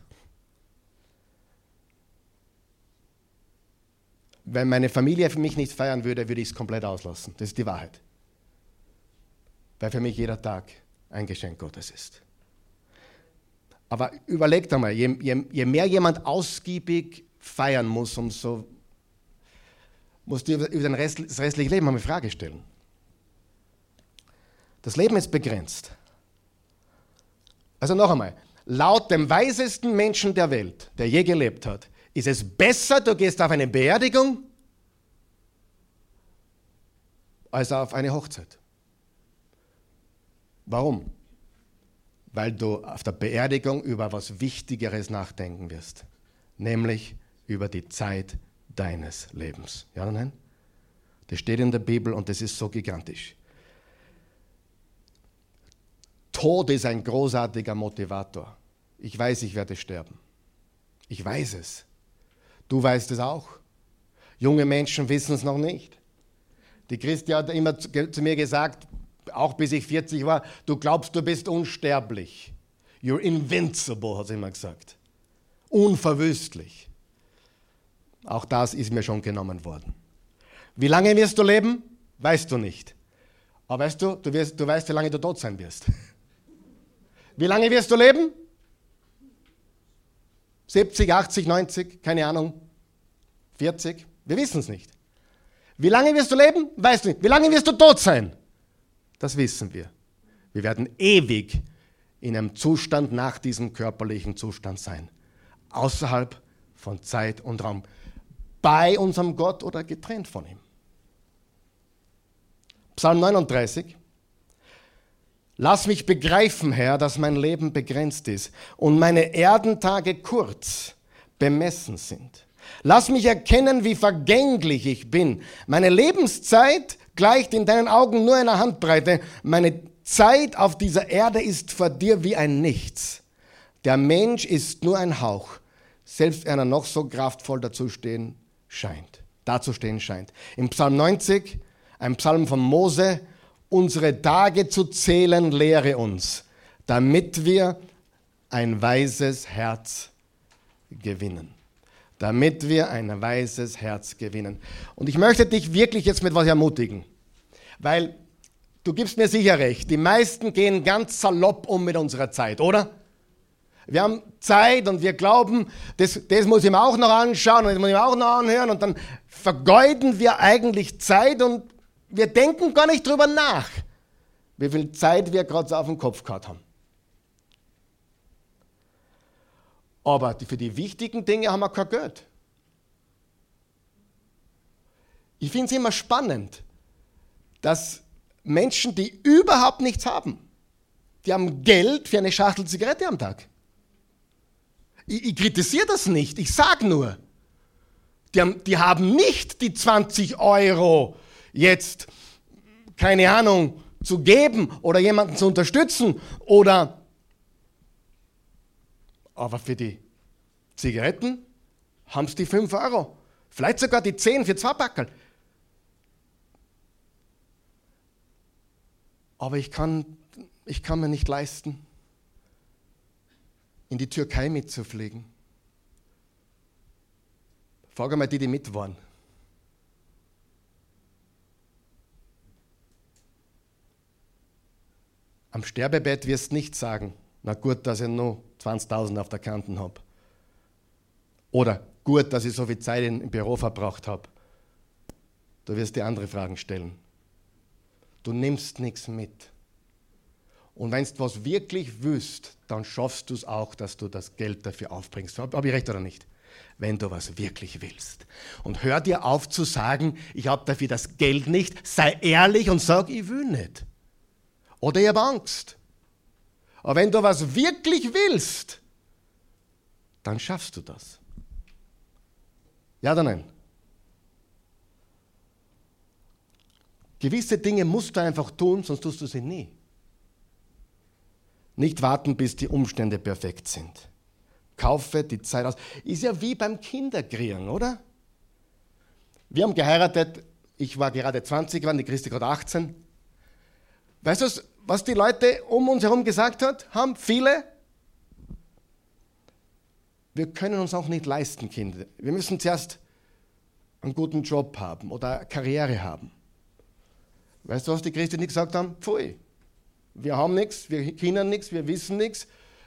Wenn meine Familie für mich nicht feiern würde, würde ich es komplett auslassen. Das ist die Wahrheit. Weil für mich jeder Tag ein Geschenk Gottes ist. Aber überlegt einmal, je, je, je mehr jemand ausgiebig feiern muss, umso musst du über, Rest, das restliche Leben eine Frage stellen. Das Leben ist begrenzt. Also noch einmal, laut dem weisesten Menschen der Welt, der je gelebt hat, ist es besser, du gehst auf eine Beerdigung, als auf eine Hochzeit. Warum? Weil du auf der Beerdigung über etwas Wichtigeres nachdenken wirst, nämlich über die Zeit deines Lebens. Ja oder nein? Das steht in der Bibel und das ist so gigantisch. Tod ist ein großartiger Motivator. Ich weiß, ich werde sterben. Ich weiß es. Du weißt es auch. Junge Menschen wissen es noch nicht. Die Christi hat immer zu mir gesagt, auch bis ich 40 war, du glaubst, du bist unsterblich. You're invincible, hat sie immer gesagt. Unverwüstlich. Auch das ist mir schon genommen worden. Wie lange wirst du leben? Weißt du nicht. Aber weißt du, du, wirst, du weißt, wie lange du tot sein wirst. Wie lange wirst du leben? 70, 80, 90, keine Ahnung. 40? Wir wissen es nicht. Wie lange wirst du leben? Weißt du nicht. Wie lange wirst du tot sein? Das wissen wir. Wir werden ewig in einem Zustand nach diesem körperlichen Zustand sein. Außerhalb von Zeit und Raum. Bei unserem Gott oder getrennt von ihm. Psalm 39. Lass mich begreifen, Herr, dass mein Leben begrenzt ist und meine Erdentage kurz bemessen sind. Lass mich erkennen, wie vergänglich ich bin. Meine Lebenszeit gleicht in deinen Augen nur einer Handbreite. Meine Zeit auf dieser Erde ist vor dir wie ein Nichts. Der Mensch ist nur ein Hauch, selbst einer noch so kraftvoll dazustehen scheint, dazustehen scheint. Im Psalm 90, ein Psalm von Mose, unsere Tage zu zählen lehre uns, damit wir ein weises Herz gewinnen damit wir ein weises Herz gewinnen. Und ich möchte dich wirklich jetzt mit was ermutigen, weil du gibst mir sicher recht, die meisten gehen ganz salopp um mit unserer Zeit, oder? Wir haben Zeit und wir glauben, das, das muss ich mir auch noch anschauen und das muss ich mir auch noch anhören und dann vergeuden wir eigentlich Zeit und wir denken gar nicht drüber nach, wie viel Zeit wir gerade so auf dem Kopf gehabt haben. Aber für die wichtigen Dinge haben wir kein Geld. Ich finde es immer spannend, dass Menschen, die überhaupt nichts haben, die haben Geld für eine Schachtel Zigarette am Tag. Ich, ich kritisiere das nicht, ich sage nur, die haben, die haben nicht die 20 Euro jetzt, keine Ahnung, zu geben oder jemanden zu unterstützen oder aber für die Zigaretten haben sie die 5 Euro. Vielleicht sogar die 10 für zwei Packel. Aber ich kann, ich kann mir nicht leisten, in die Türkei mitzufliegen. Frage mal die, die mit waren. Am Sterbebett wirst du nicht sagen, na gut, dass ich nur 20.000 auf der Kanten habe. Oder gut, dass ich so viel Zeit im Büro verbraucht habe. Du wirst dir andere Fragen stellen. Du nimmst nichts mit. Und wenn du was wirklich willst, dann schaffst du es auch, dass du das Geld dafür aufbringst. Habe ich recht oder nicht? Wenn du was wirklich willst. Und hör dir auf zu sagen, ich habe dafür das Geld nicht. Sei ehrlich und sag, ich will nicht. Oder ich habe Angst. Aber wenn du was wirklich willst, dann schaffst du das. Ja oder nein? Gewisse Dinge musst du einfach tun, sonst tust du sie nie. Nicht warten, bis die Umstände perfekt sind. Kaufe die Zeit aus. Ist ja wie beim Kinderkriegen, oder? Wir haben geheiratet, ich war gerade 20, waren die Christi gerade 18. Weißt du, was die Leute um uns herum gesagt hat, haben? Viele? Wir können uns auch nicht leisten, Kinder. Wir müssen zuerst einen guten Job haben oder Karriere haben. Weißt du, was die Christen nicht gesagt haben? Pfui. Wir haben nichts, wir kennen nichts, wir wissen nichts.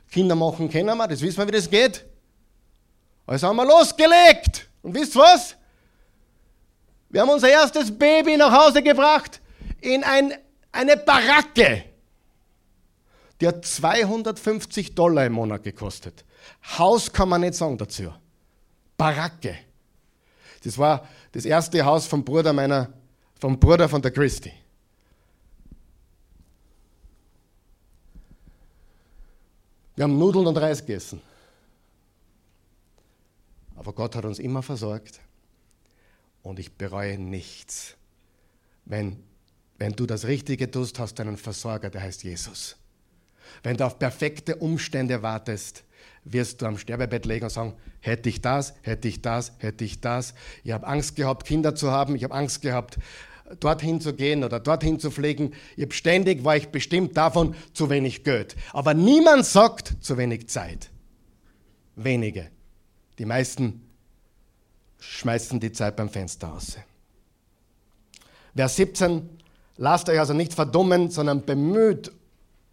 Kinder machen kennen wir, das wissen wir, wie das geht. Also haben wir losgelegt. Und wisst was? Wir haben unser erstes Baby nach Hause gebracht in ein, eine Baracke. Die hat 250 Dollar im Monat gekostet. Haus kann man nicht sagen dazu. Baracke. Das war das erste Haus vom Bruder meiner, vom Bruder von der Christi. Wir haben Nudeln und Reis gegessen. Aber Gott hat uns immer versorgt und ich bereue nichts. Wenn, wenn du das Richtige tust, hast du einen Versorger, der heißt Jesus. Wenn du auf perfekte Umstände wartest, wirst du am Sterbebett legen und sagen, hätte ich das, hätte ich das, hätte ich das. Ich habe Angst gehabt, Kinder zu haben. Ich habe Angst gehabt, dorthin zu gehen oder dorthin zu pflegen. Ich habe ständig, war ich bestimmt davon, zu wenig Geld. Aber niemand sagt, zu wenig Zeit. Wenige. Die meisten schmeißen die Zeit beim Fenster raus. Vers 17, lasst euch also nicht verdummen, sondern bemüht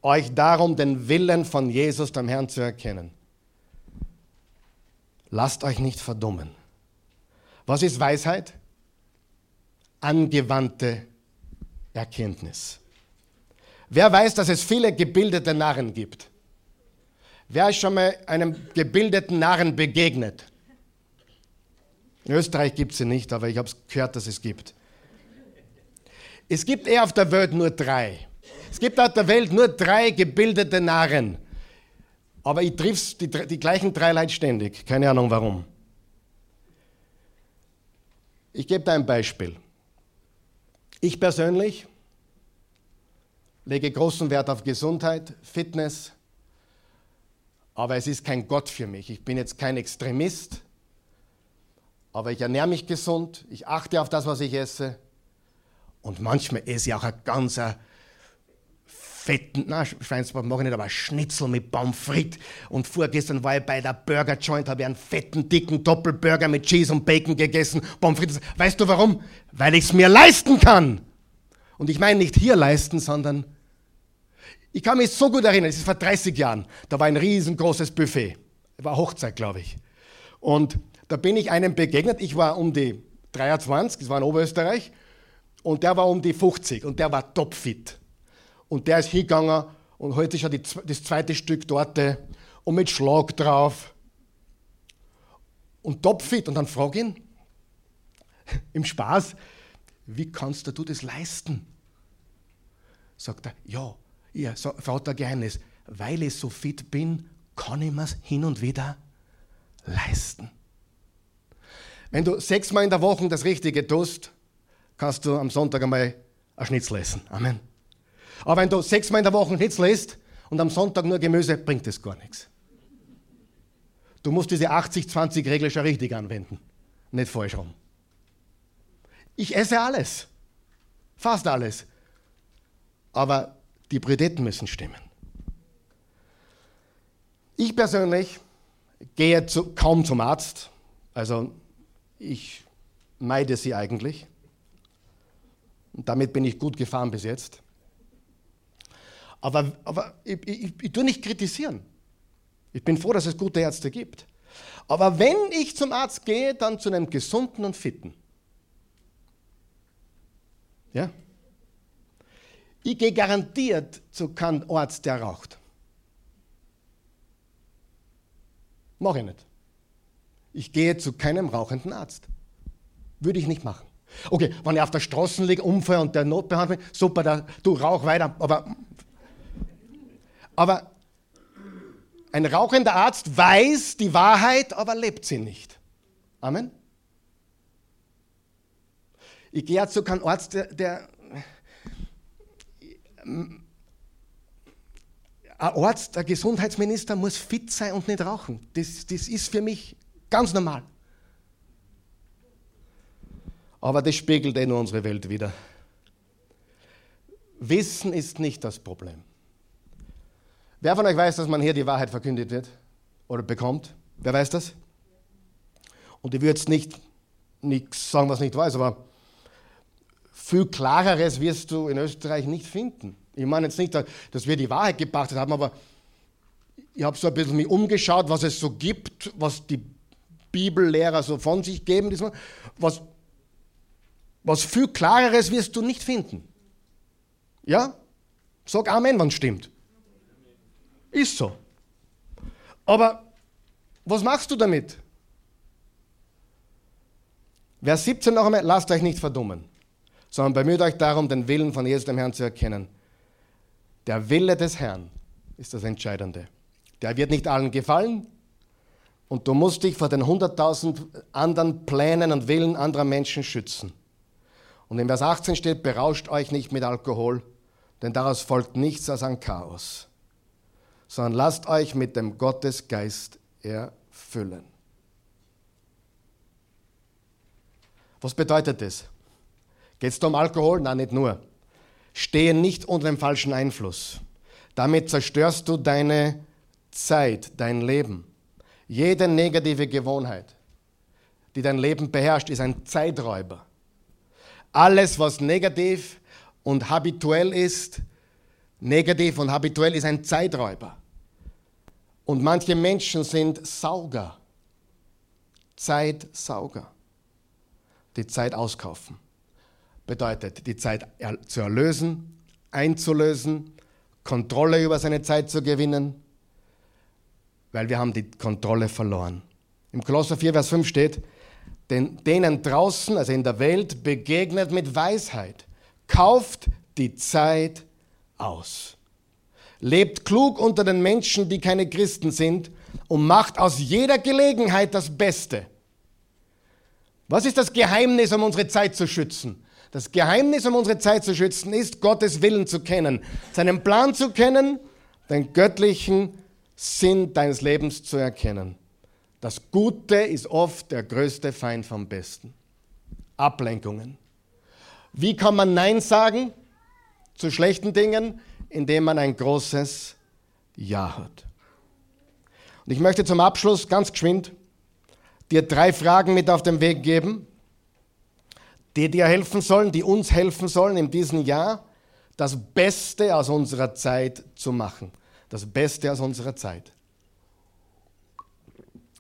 euch darum, den Willen von Jesus, dem Herrn, zu erkennen. Lasst euch nicht verdummen. Was ist Weisheit? Angewandte Erkenntnis. Wer weiß, dass es viele gebildete Narren gibt? Wer ist schon mal einem gebildeten Narren begegnet? In Österreich gibt es sie nicht, aber ich habe gehört, dass es gibt. Es gibt eher auf der Welt nur drei. Es gibt auf der Welt nur drei gebildete Narren. Aber ich triff die, die gleichen drei Leute ständig. Keine Ahnung warum. Ich gebe da ein Beispiel. Ich persönlich lege großen Wert auf Gesundheit, Fitness, aber es ist kein Gott für mich. Ich bin jetzt kein Extremist, aber ich ernähre mich gesund, ich achte auf das, was ich esse und manchmal esse ich auch ein ganzer fetten, na, Schweinsbraten mache ich nicht, aber Schnitzel mit Pommes frites. Und vorgestern war ich bei der Burger Joint, habe ich einen fetten, dicken Doppelburger mit Cheese und Bacon gegessen, Pommes frites. Weißt du warum? Weil ich es mir leisten kann. Und ich meine nicht hier leisten, sondern ich kann mich so gut erinnern, es ist vor 30 Jahren, da war ein riesengroßes Buffet. War Hochzeit, glaube ich. Und da bin ich einem begegnet, ich war um die 23, das war in Oberösterreich, und der war um die 50 und der war topfit. Und der ist hingegangen und heute die, das zweite Stück dort und mit Schlag drauf. Und topfit. Und dann frage ihn im Spaß, wie kannst du das leisten? Sagt er, ja, ja so, Vater Geheimnis, weil ich so fit bin, kann ich mir hin und wieder leisten. Wenn du sechsmal in der Woche das Richtige tust, kannst du am Sonntag einmal ein Schnitzel essen. Amen. Aber wenn du sechsmal in der Woche nichts isst und am Sonntag nur Gemüse, bringt das gar nichts. Du musst diese 80-20-Regel schon richtig anwenden, nicht falsch rum. Ich esse alles, fast alles, aber die Prioritäten müssen stimmen. Ich persönlich gehe zu, kaum zum Arzt, also ich meide sie eigentlich. Und damit bin ich gut gefahren bis jetzt. Aber, aber ich, ich, ich tue nicht kritisieren. Ich bin froh, dass es gute Ärzte gibt. Aber wenn ich zum Arzt gehe, dann zu einem gesunden und fitten. Ja? Ich gehe garantiert zu keinem Arzt, der raucht. Mache ich nicht. Ich gehe zu keinem rauchenden Arzt. Würde ich nicht machen. Okay, wenn ich auf der Straße liege, Unfall und der Notbehandlung, super, da, du rauch weiter, aber aber ein rauchender Arzt weiß die Wahrheit, aber lebt sie nicht. Amen. Ich gehe zu keinem Arzt, der, der ein Arzt, ein Gesundheitsminister muss fit sein und nicht rauchen. Das, das ist für mich ganz normal. Aber das spiegelt eh nur unsere Welt wieder. Wissen ist nicht das Problem. Wer von euch weiß, dass man hier die Wahrheit verkündet wird oder bekommt? Wer weiß das? Und ich würde jetzt nicht nichts sagen, was nicht weiß, aber viel klareres wirst du in Österreich nicht finden. Ich meine jetzt nicht, dass wir die Wahrheit gebracht haben, aber ich habe so ein bisschen mich umgeschaut, was es so gibt, was die Bibellehrer so von sich geben. Was, was viel klareres wirst du nicht finden. Ja? Sag Amen, wenn es stimmt. Ist so. Aber was machst du damit? Vers 17 noch einmal, lasst euch nicht verdummen, sondern bemüht euch darum, den Willen von Jesus, dem Herrn, zu erkennen. Der Wille des Herrn ist das Entscheidende. Der wird nicht allen gefallen und du musst dich vor den hunderttausend anderen Plänen und Willen anderer Menschen schützen. Und in Vers 18 steht, berauscht euch nicht mit Alkohol, denn daraus folgt nichts als ein Chaos, sondern lasst euch mit dem Gottesgeist erfüllen. Was bedeutet das? Geht es um Alkohol? Nein, nicht nur. Stehe nicht unter dem falschen Einfluss. Damit zerstörst du deine Zeit, dein Leben. Jede negative Gewohnheit, die dein Leben beherrscht, ist ein Zeiträuber. Alles, was negativ und habituell ist, negativ und habituell ist ein Zeiträuber. Und manche Menschen sind Sauger, Zeitsauger die Zeit auskaufen. Bedeutet, die Zeit zu erlösen, einzulösen, Kontrolle über seine Zeit zu gewinnen, weil wir haben die Kontrolle verloren. Im Kolosser 4, Vers 5 steht, denn denen draußen, also in der Welt, begegnet mit Weisheit. Kauft die Zeit aus. Lebt klug unter den Menschen, die keine Christen sind und macht aus jeder Gelegenheit das Beste. Was ist das Geheimnis, um unsere Zeit zu schützen? Das Geheimnis, um unsere Zeit zu schützen, ist Gottes Willen zu kennen, seinen Plan zu kennen, den göttlichen Sinn deines Lebens zu erkennen. Das Gute ist oft der größte Feind vom Besten. Ablenkungen. Wie kann man Nein sagen zu schlechten Dingen? Indem man ein großes Ja hat. Und ich möchte zum Abschluss ganz geschwind dir drei Fragen mit auf den Weg geben, die dir helfen sollen, die uns helfen sollen, in diesem Jahr das Beste aus unserer Zeit zu machen. Das Beste aus unserer Zeit.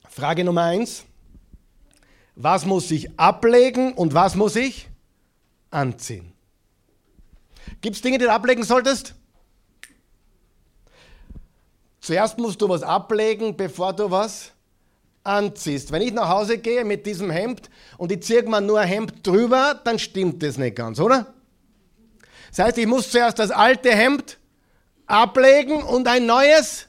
Frage Nummer eins. Was muss ich ablegen und was muss ich anziehen? Gibt es Dinge, die du ablegen solltest? Zuerst musst du was ablegen, bevor du was anziehst. Wenn ich nach Hause gehe mit diesem Hemd und ich ziehe mir nur ein Hemd drüber, dann stimmt das nicht ganz, oder? Das heißt, ich muss zuerst das alte Hemd ablegen und ein neues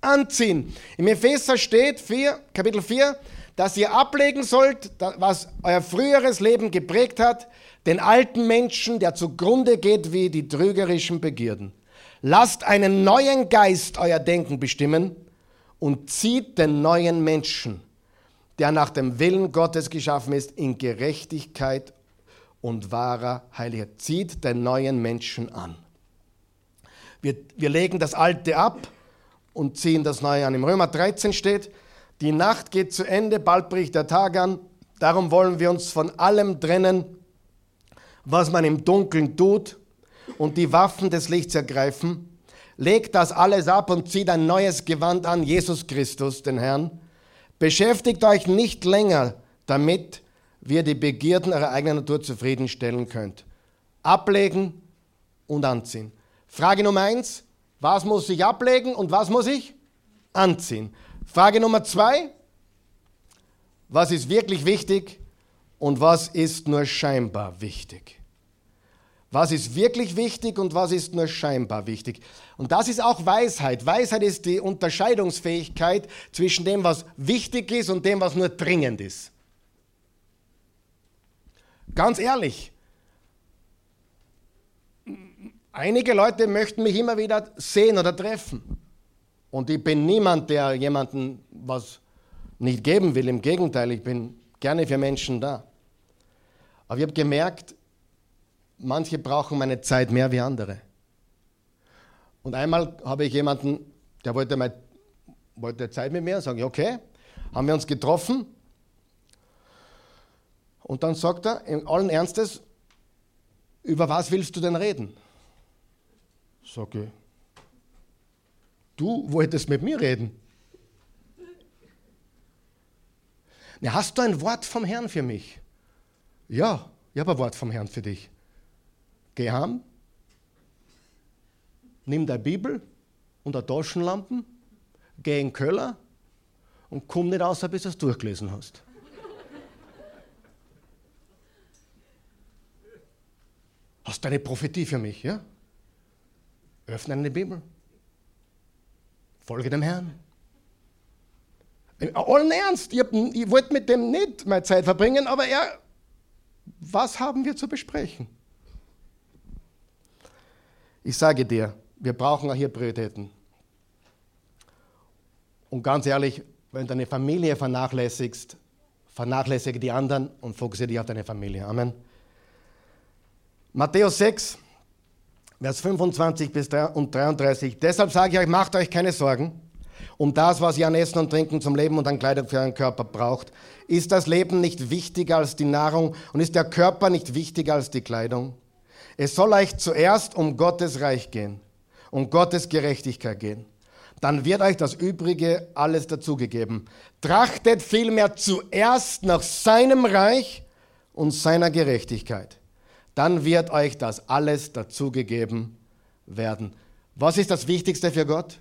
anziehen. Im Epheser steht 4, Kapitel 4, dass ihr ablegen sollt, was euer früheres Leben geprägt hat, den alten Menschen, der zugrunde geht wie die trügerischen Begierden. Lasst einen neuen Geist euer Denken bestimmen und zieht den neuen Menschen, der nach dem Willen Gottes geschaffen ist, in Gerechtigkeit und wahrer Heiligkeit. Zieht den neuen Menschen an. Wir, wir legen das Alte ab und ziehen das Neue an. Im Römer 13 steht, die Nacht geht zu Ende, bald bricht der Tag an. Darum wollen wir uns von allem trennen, was man im Dunkeln tut und die Waffen des Lichts ergreifen Legt das alles ab und zieht ein neues Gewand an, Jesus Christus, den Herrn. Beschäftigt euch nicht länger damit, wie ihr die Begierden eurer eigenen Natur zufriedenstellen könnt. Ablegen und anziehen. Frage Nummer eins, was muss ich ablegen und was muss ich anziehen? Frage Nummer zwei, was ist wirklich wichtig und was ist nur scheinbar wichtig? Was ist wirklich wichtig und was ist nur scheinbar wichtig? Und das ist auch Weisheit. Weisheit ist die Unterscheidungsfähigkeit zwischen dem, was wichtig ist und dem, was nur dringend ist. Ganz ehrlich, Einige Leute möchten mich immer wieder sehen oder treffen. Und ich bin niemand, der jemanden was nicht geben will. Im Gegenteil, ich bin gerne für Menschen da. Aber ich habe gemerkt, manche brauchen meine Zeit mehr wie andere. Und einmal habe ich jemanden, der wollte, mal, wollte Zeit mit mir, sage ich, okay, haben wir uns getroffen. Und dann sagt er, in allen Ernstes, über was willst du denn reden? Sage ich, du wolltest mit mir reden. Na, hast du ein Wort vom Herrn für mich? Ja, ich habe ein Wort vom Herrn für dich. Geh heim, nimm deine Bibel und eine Taschenlampe, geh in den Keller und komm nicht raus, bis du es durchgelesen hast. Hast du eine Prophetie für mich, ja? Öffne eine Bibel. Folge dem Herrn. In allen Ernst, ich, ich wollte mit dem nicht meine Zeit verbringen, aber er, was haben wir zu besprechen? Ich sage dir, wir brauchen auch hier Prioritäten. Und ganz ehrlich, wenn du deine Familie vernachlässigst, vernachlässige die anderen und fokussiere dich auf deine Familie. Amen. Matthäus 6, Vers 25 bis 33. Deshalb sage ich euch, macht euch keine Sorgen um das, was ihr an Essen und Trinken zum Leben und an Kleidung für euren Körper braucht. Ist das Leben nicht wichtiger als die Nahrung und ist der Körper nicht wichtiger als die Kleidung? Es soll euch zuerst um Gottes Reich gehen, um Gottes Gerechtigkeit gehen. Dann wird euch das Übrige alles dazugegeben. Trachtet vielmehr zuerst nach seinem Reich und seiner Gerechtigkeit dann wird euch das alles dazugegeben werden. Was ist das Wichtigste für Gott?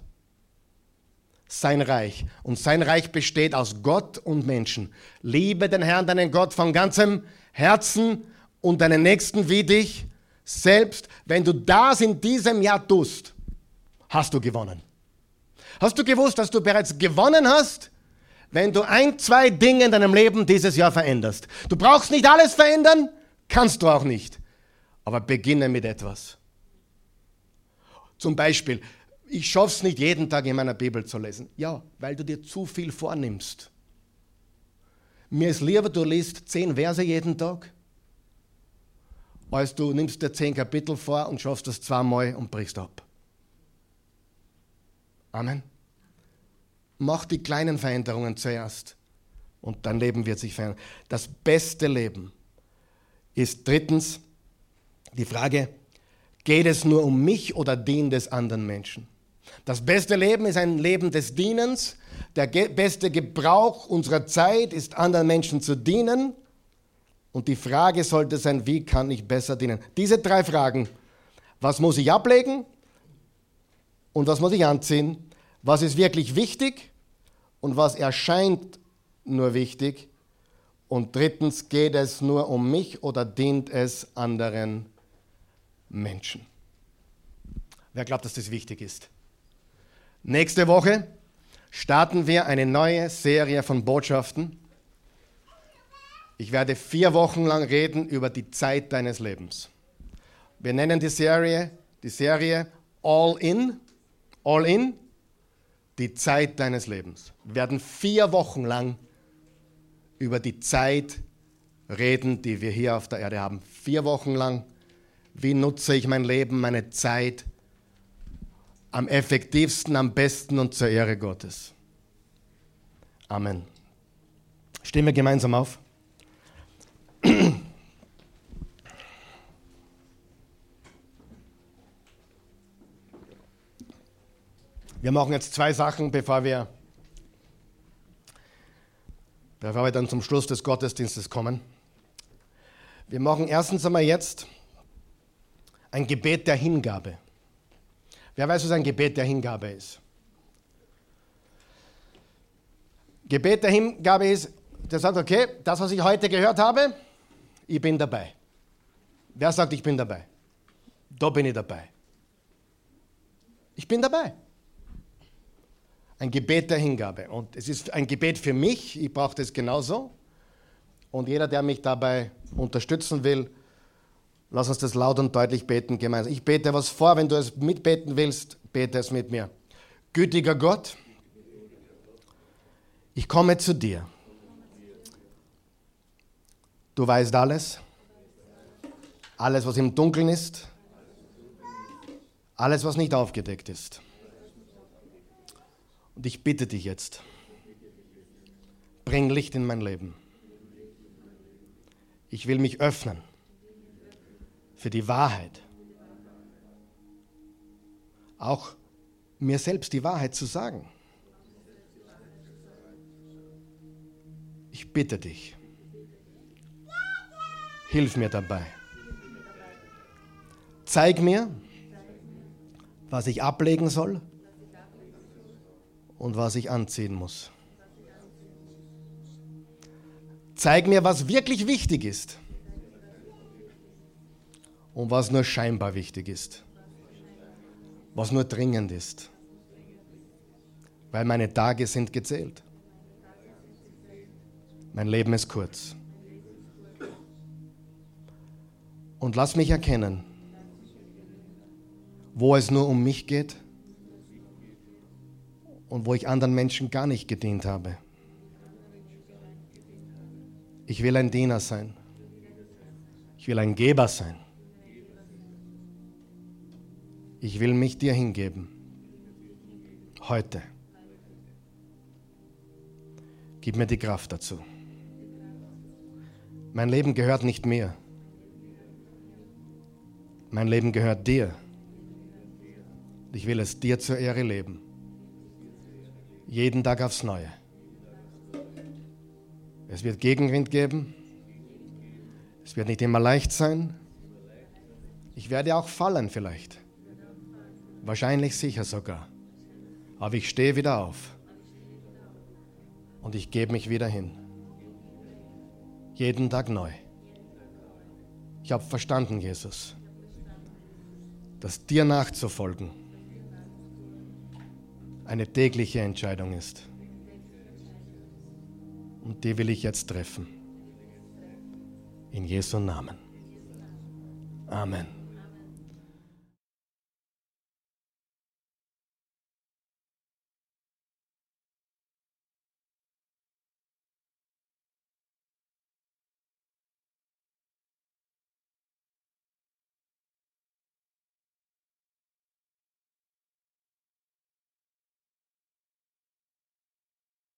Sein Reich. Und sein Reich besteht aus Gott und Menschen. Liebe den Herrn, deinen Gott von ganzem Herzen und deinen Nächsten wie dich selbst. Wenn du das in diesem Jahr tust, hast du gewonnen. Hast du gewusst, dass du bereits gewonnen hast, wenn du ein, zwei Dinge in deinem Leben dieses Jahr veränderst? Du brauchst nicht alles verändern, kannst du auch nicht. Aber beginne mit etwas. Zum Beispiel, ich schaffe es nicht jeden Tag in meiner Bibel zu lesen. Ja, weil du dir zu viel vornimmst. Mir ist lieber, du liest zehn Verse jeden Tag, als du nimmst dir zehn Kapitel vor und schaffst das zweimal und brichst ab. Amen. Mach die kleinen Veränderungen zuerst und dein Leben wird sich verändern. Das beste Leben ist drittens, die Frage, geht es nur um mich oder dient es anderen Menschen? Das beste Leben ist ein Leben des Dienens. Der beste Gebrauch unserer Zeit ist, anderen Menschen zu dienen. Und die Frage sollte sein, wie kann ich besser dienen? Diese drei Fragen. Was muss ich ablegen? Und was muss ich anziehen? Was ist wirklich wichtig? Und was erscheint nur wichtig? Und drittens, geht es nur um mich oder dient es anderen Menschen? Wer glaubt, dass das wichtig ist? Nächste Woche starten wir eine neue Serie von Botschaften. Ich werde vier Wochen lang reden über die Zeit deines Lebens. Wir nennen die Serie, die Serie All In, All In, die Zeit deines Lebens. Wir werden vier Wochen lang über die Zeit reden, die wir hier auf der Erde haben. Vier Wochen lang wie nutze ich mein Leben, meine Zeit am effektivsten, am besten und zur Ehre Gottes. Amen. Stehen wir gemeinsam auf. Wir machen jetzt zwei Sachen, bevor wir, bevor wir dann zum Schluss des Gottesdienstes kommen. Wir machen erstens einmal jetzt ein Gebet der Hingabe. Wer weiß, was ein Gebet der Hingabe ist? Gebet der Hingabe ist, der sagt, okay, das, was ich heute gehört habe, ich bin dabei. Wer sagt, ich bin dabei? Da bin ich dabei. Ich bin dabei. Ein Gebet der Hingabe. Und es ist ein Gebet für mich, ich brauche das genauso. Und jeder, der mich dabei unterstützen will, Lass uns das laut und deutlich beten gemeinsam. Ich bete was vor, wenn du es mitbeten willst, bete es mit mir. Gütiger Gott, ich komme zu dir. Du weißt alles. Alles, was im Dunkeln ist. Alles, was nicht aufgedeckt ist. Und ich bitte dich jetzt, bring Licht in mein Leben. Ich will mich öffnen für die Wahrheit. Auch mir selbst die Wahrheit zu sagen. Ich bitte dich, hilf mir dabei. Zeig mir, was ich ablegen soll und was ich anziehen muss. Zeig mir, was wirklich wichtig ist und was nur scheinbar wichtig ist, was nur dringend ist, weil meine Tage sind gezählt. Mein Leben ist kurz. Und lass mich erkennen, wo es nur um mich geht und wo ich anderen Menschen gar nicht gedient habe. Ich will ein Diener sein. Ich will ein Geber sein. Ich will mich dir hingeben. Heute. Gib mir die Kraft dazu. Mein Leben gehört nicht mir. Mein Leben gehört dir. Ich will es dir zur Ehre leben. Jeden Tag aufs Neue. Es wird Gegenwind geben. Es wird nicht immer leicht sein. Ich werde auch fallen vielleicht. Wahrscheinlich sicher sogar. Aber ich stehe wieder auf. Und ich gebe mich wieder hin. Jeden Tag neu. Ich habe verstanden, Jesus, dass dir nachzufolgen eine tägliche Entscheidung ist. Und die will ich jetzt treffen. In Jesu Namen. Amen.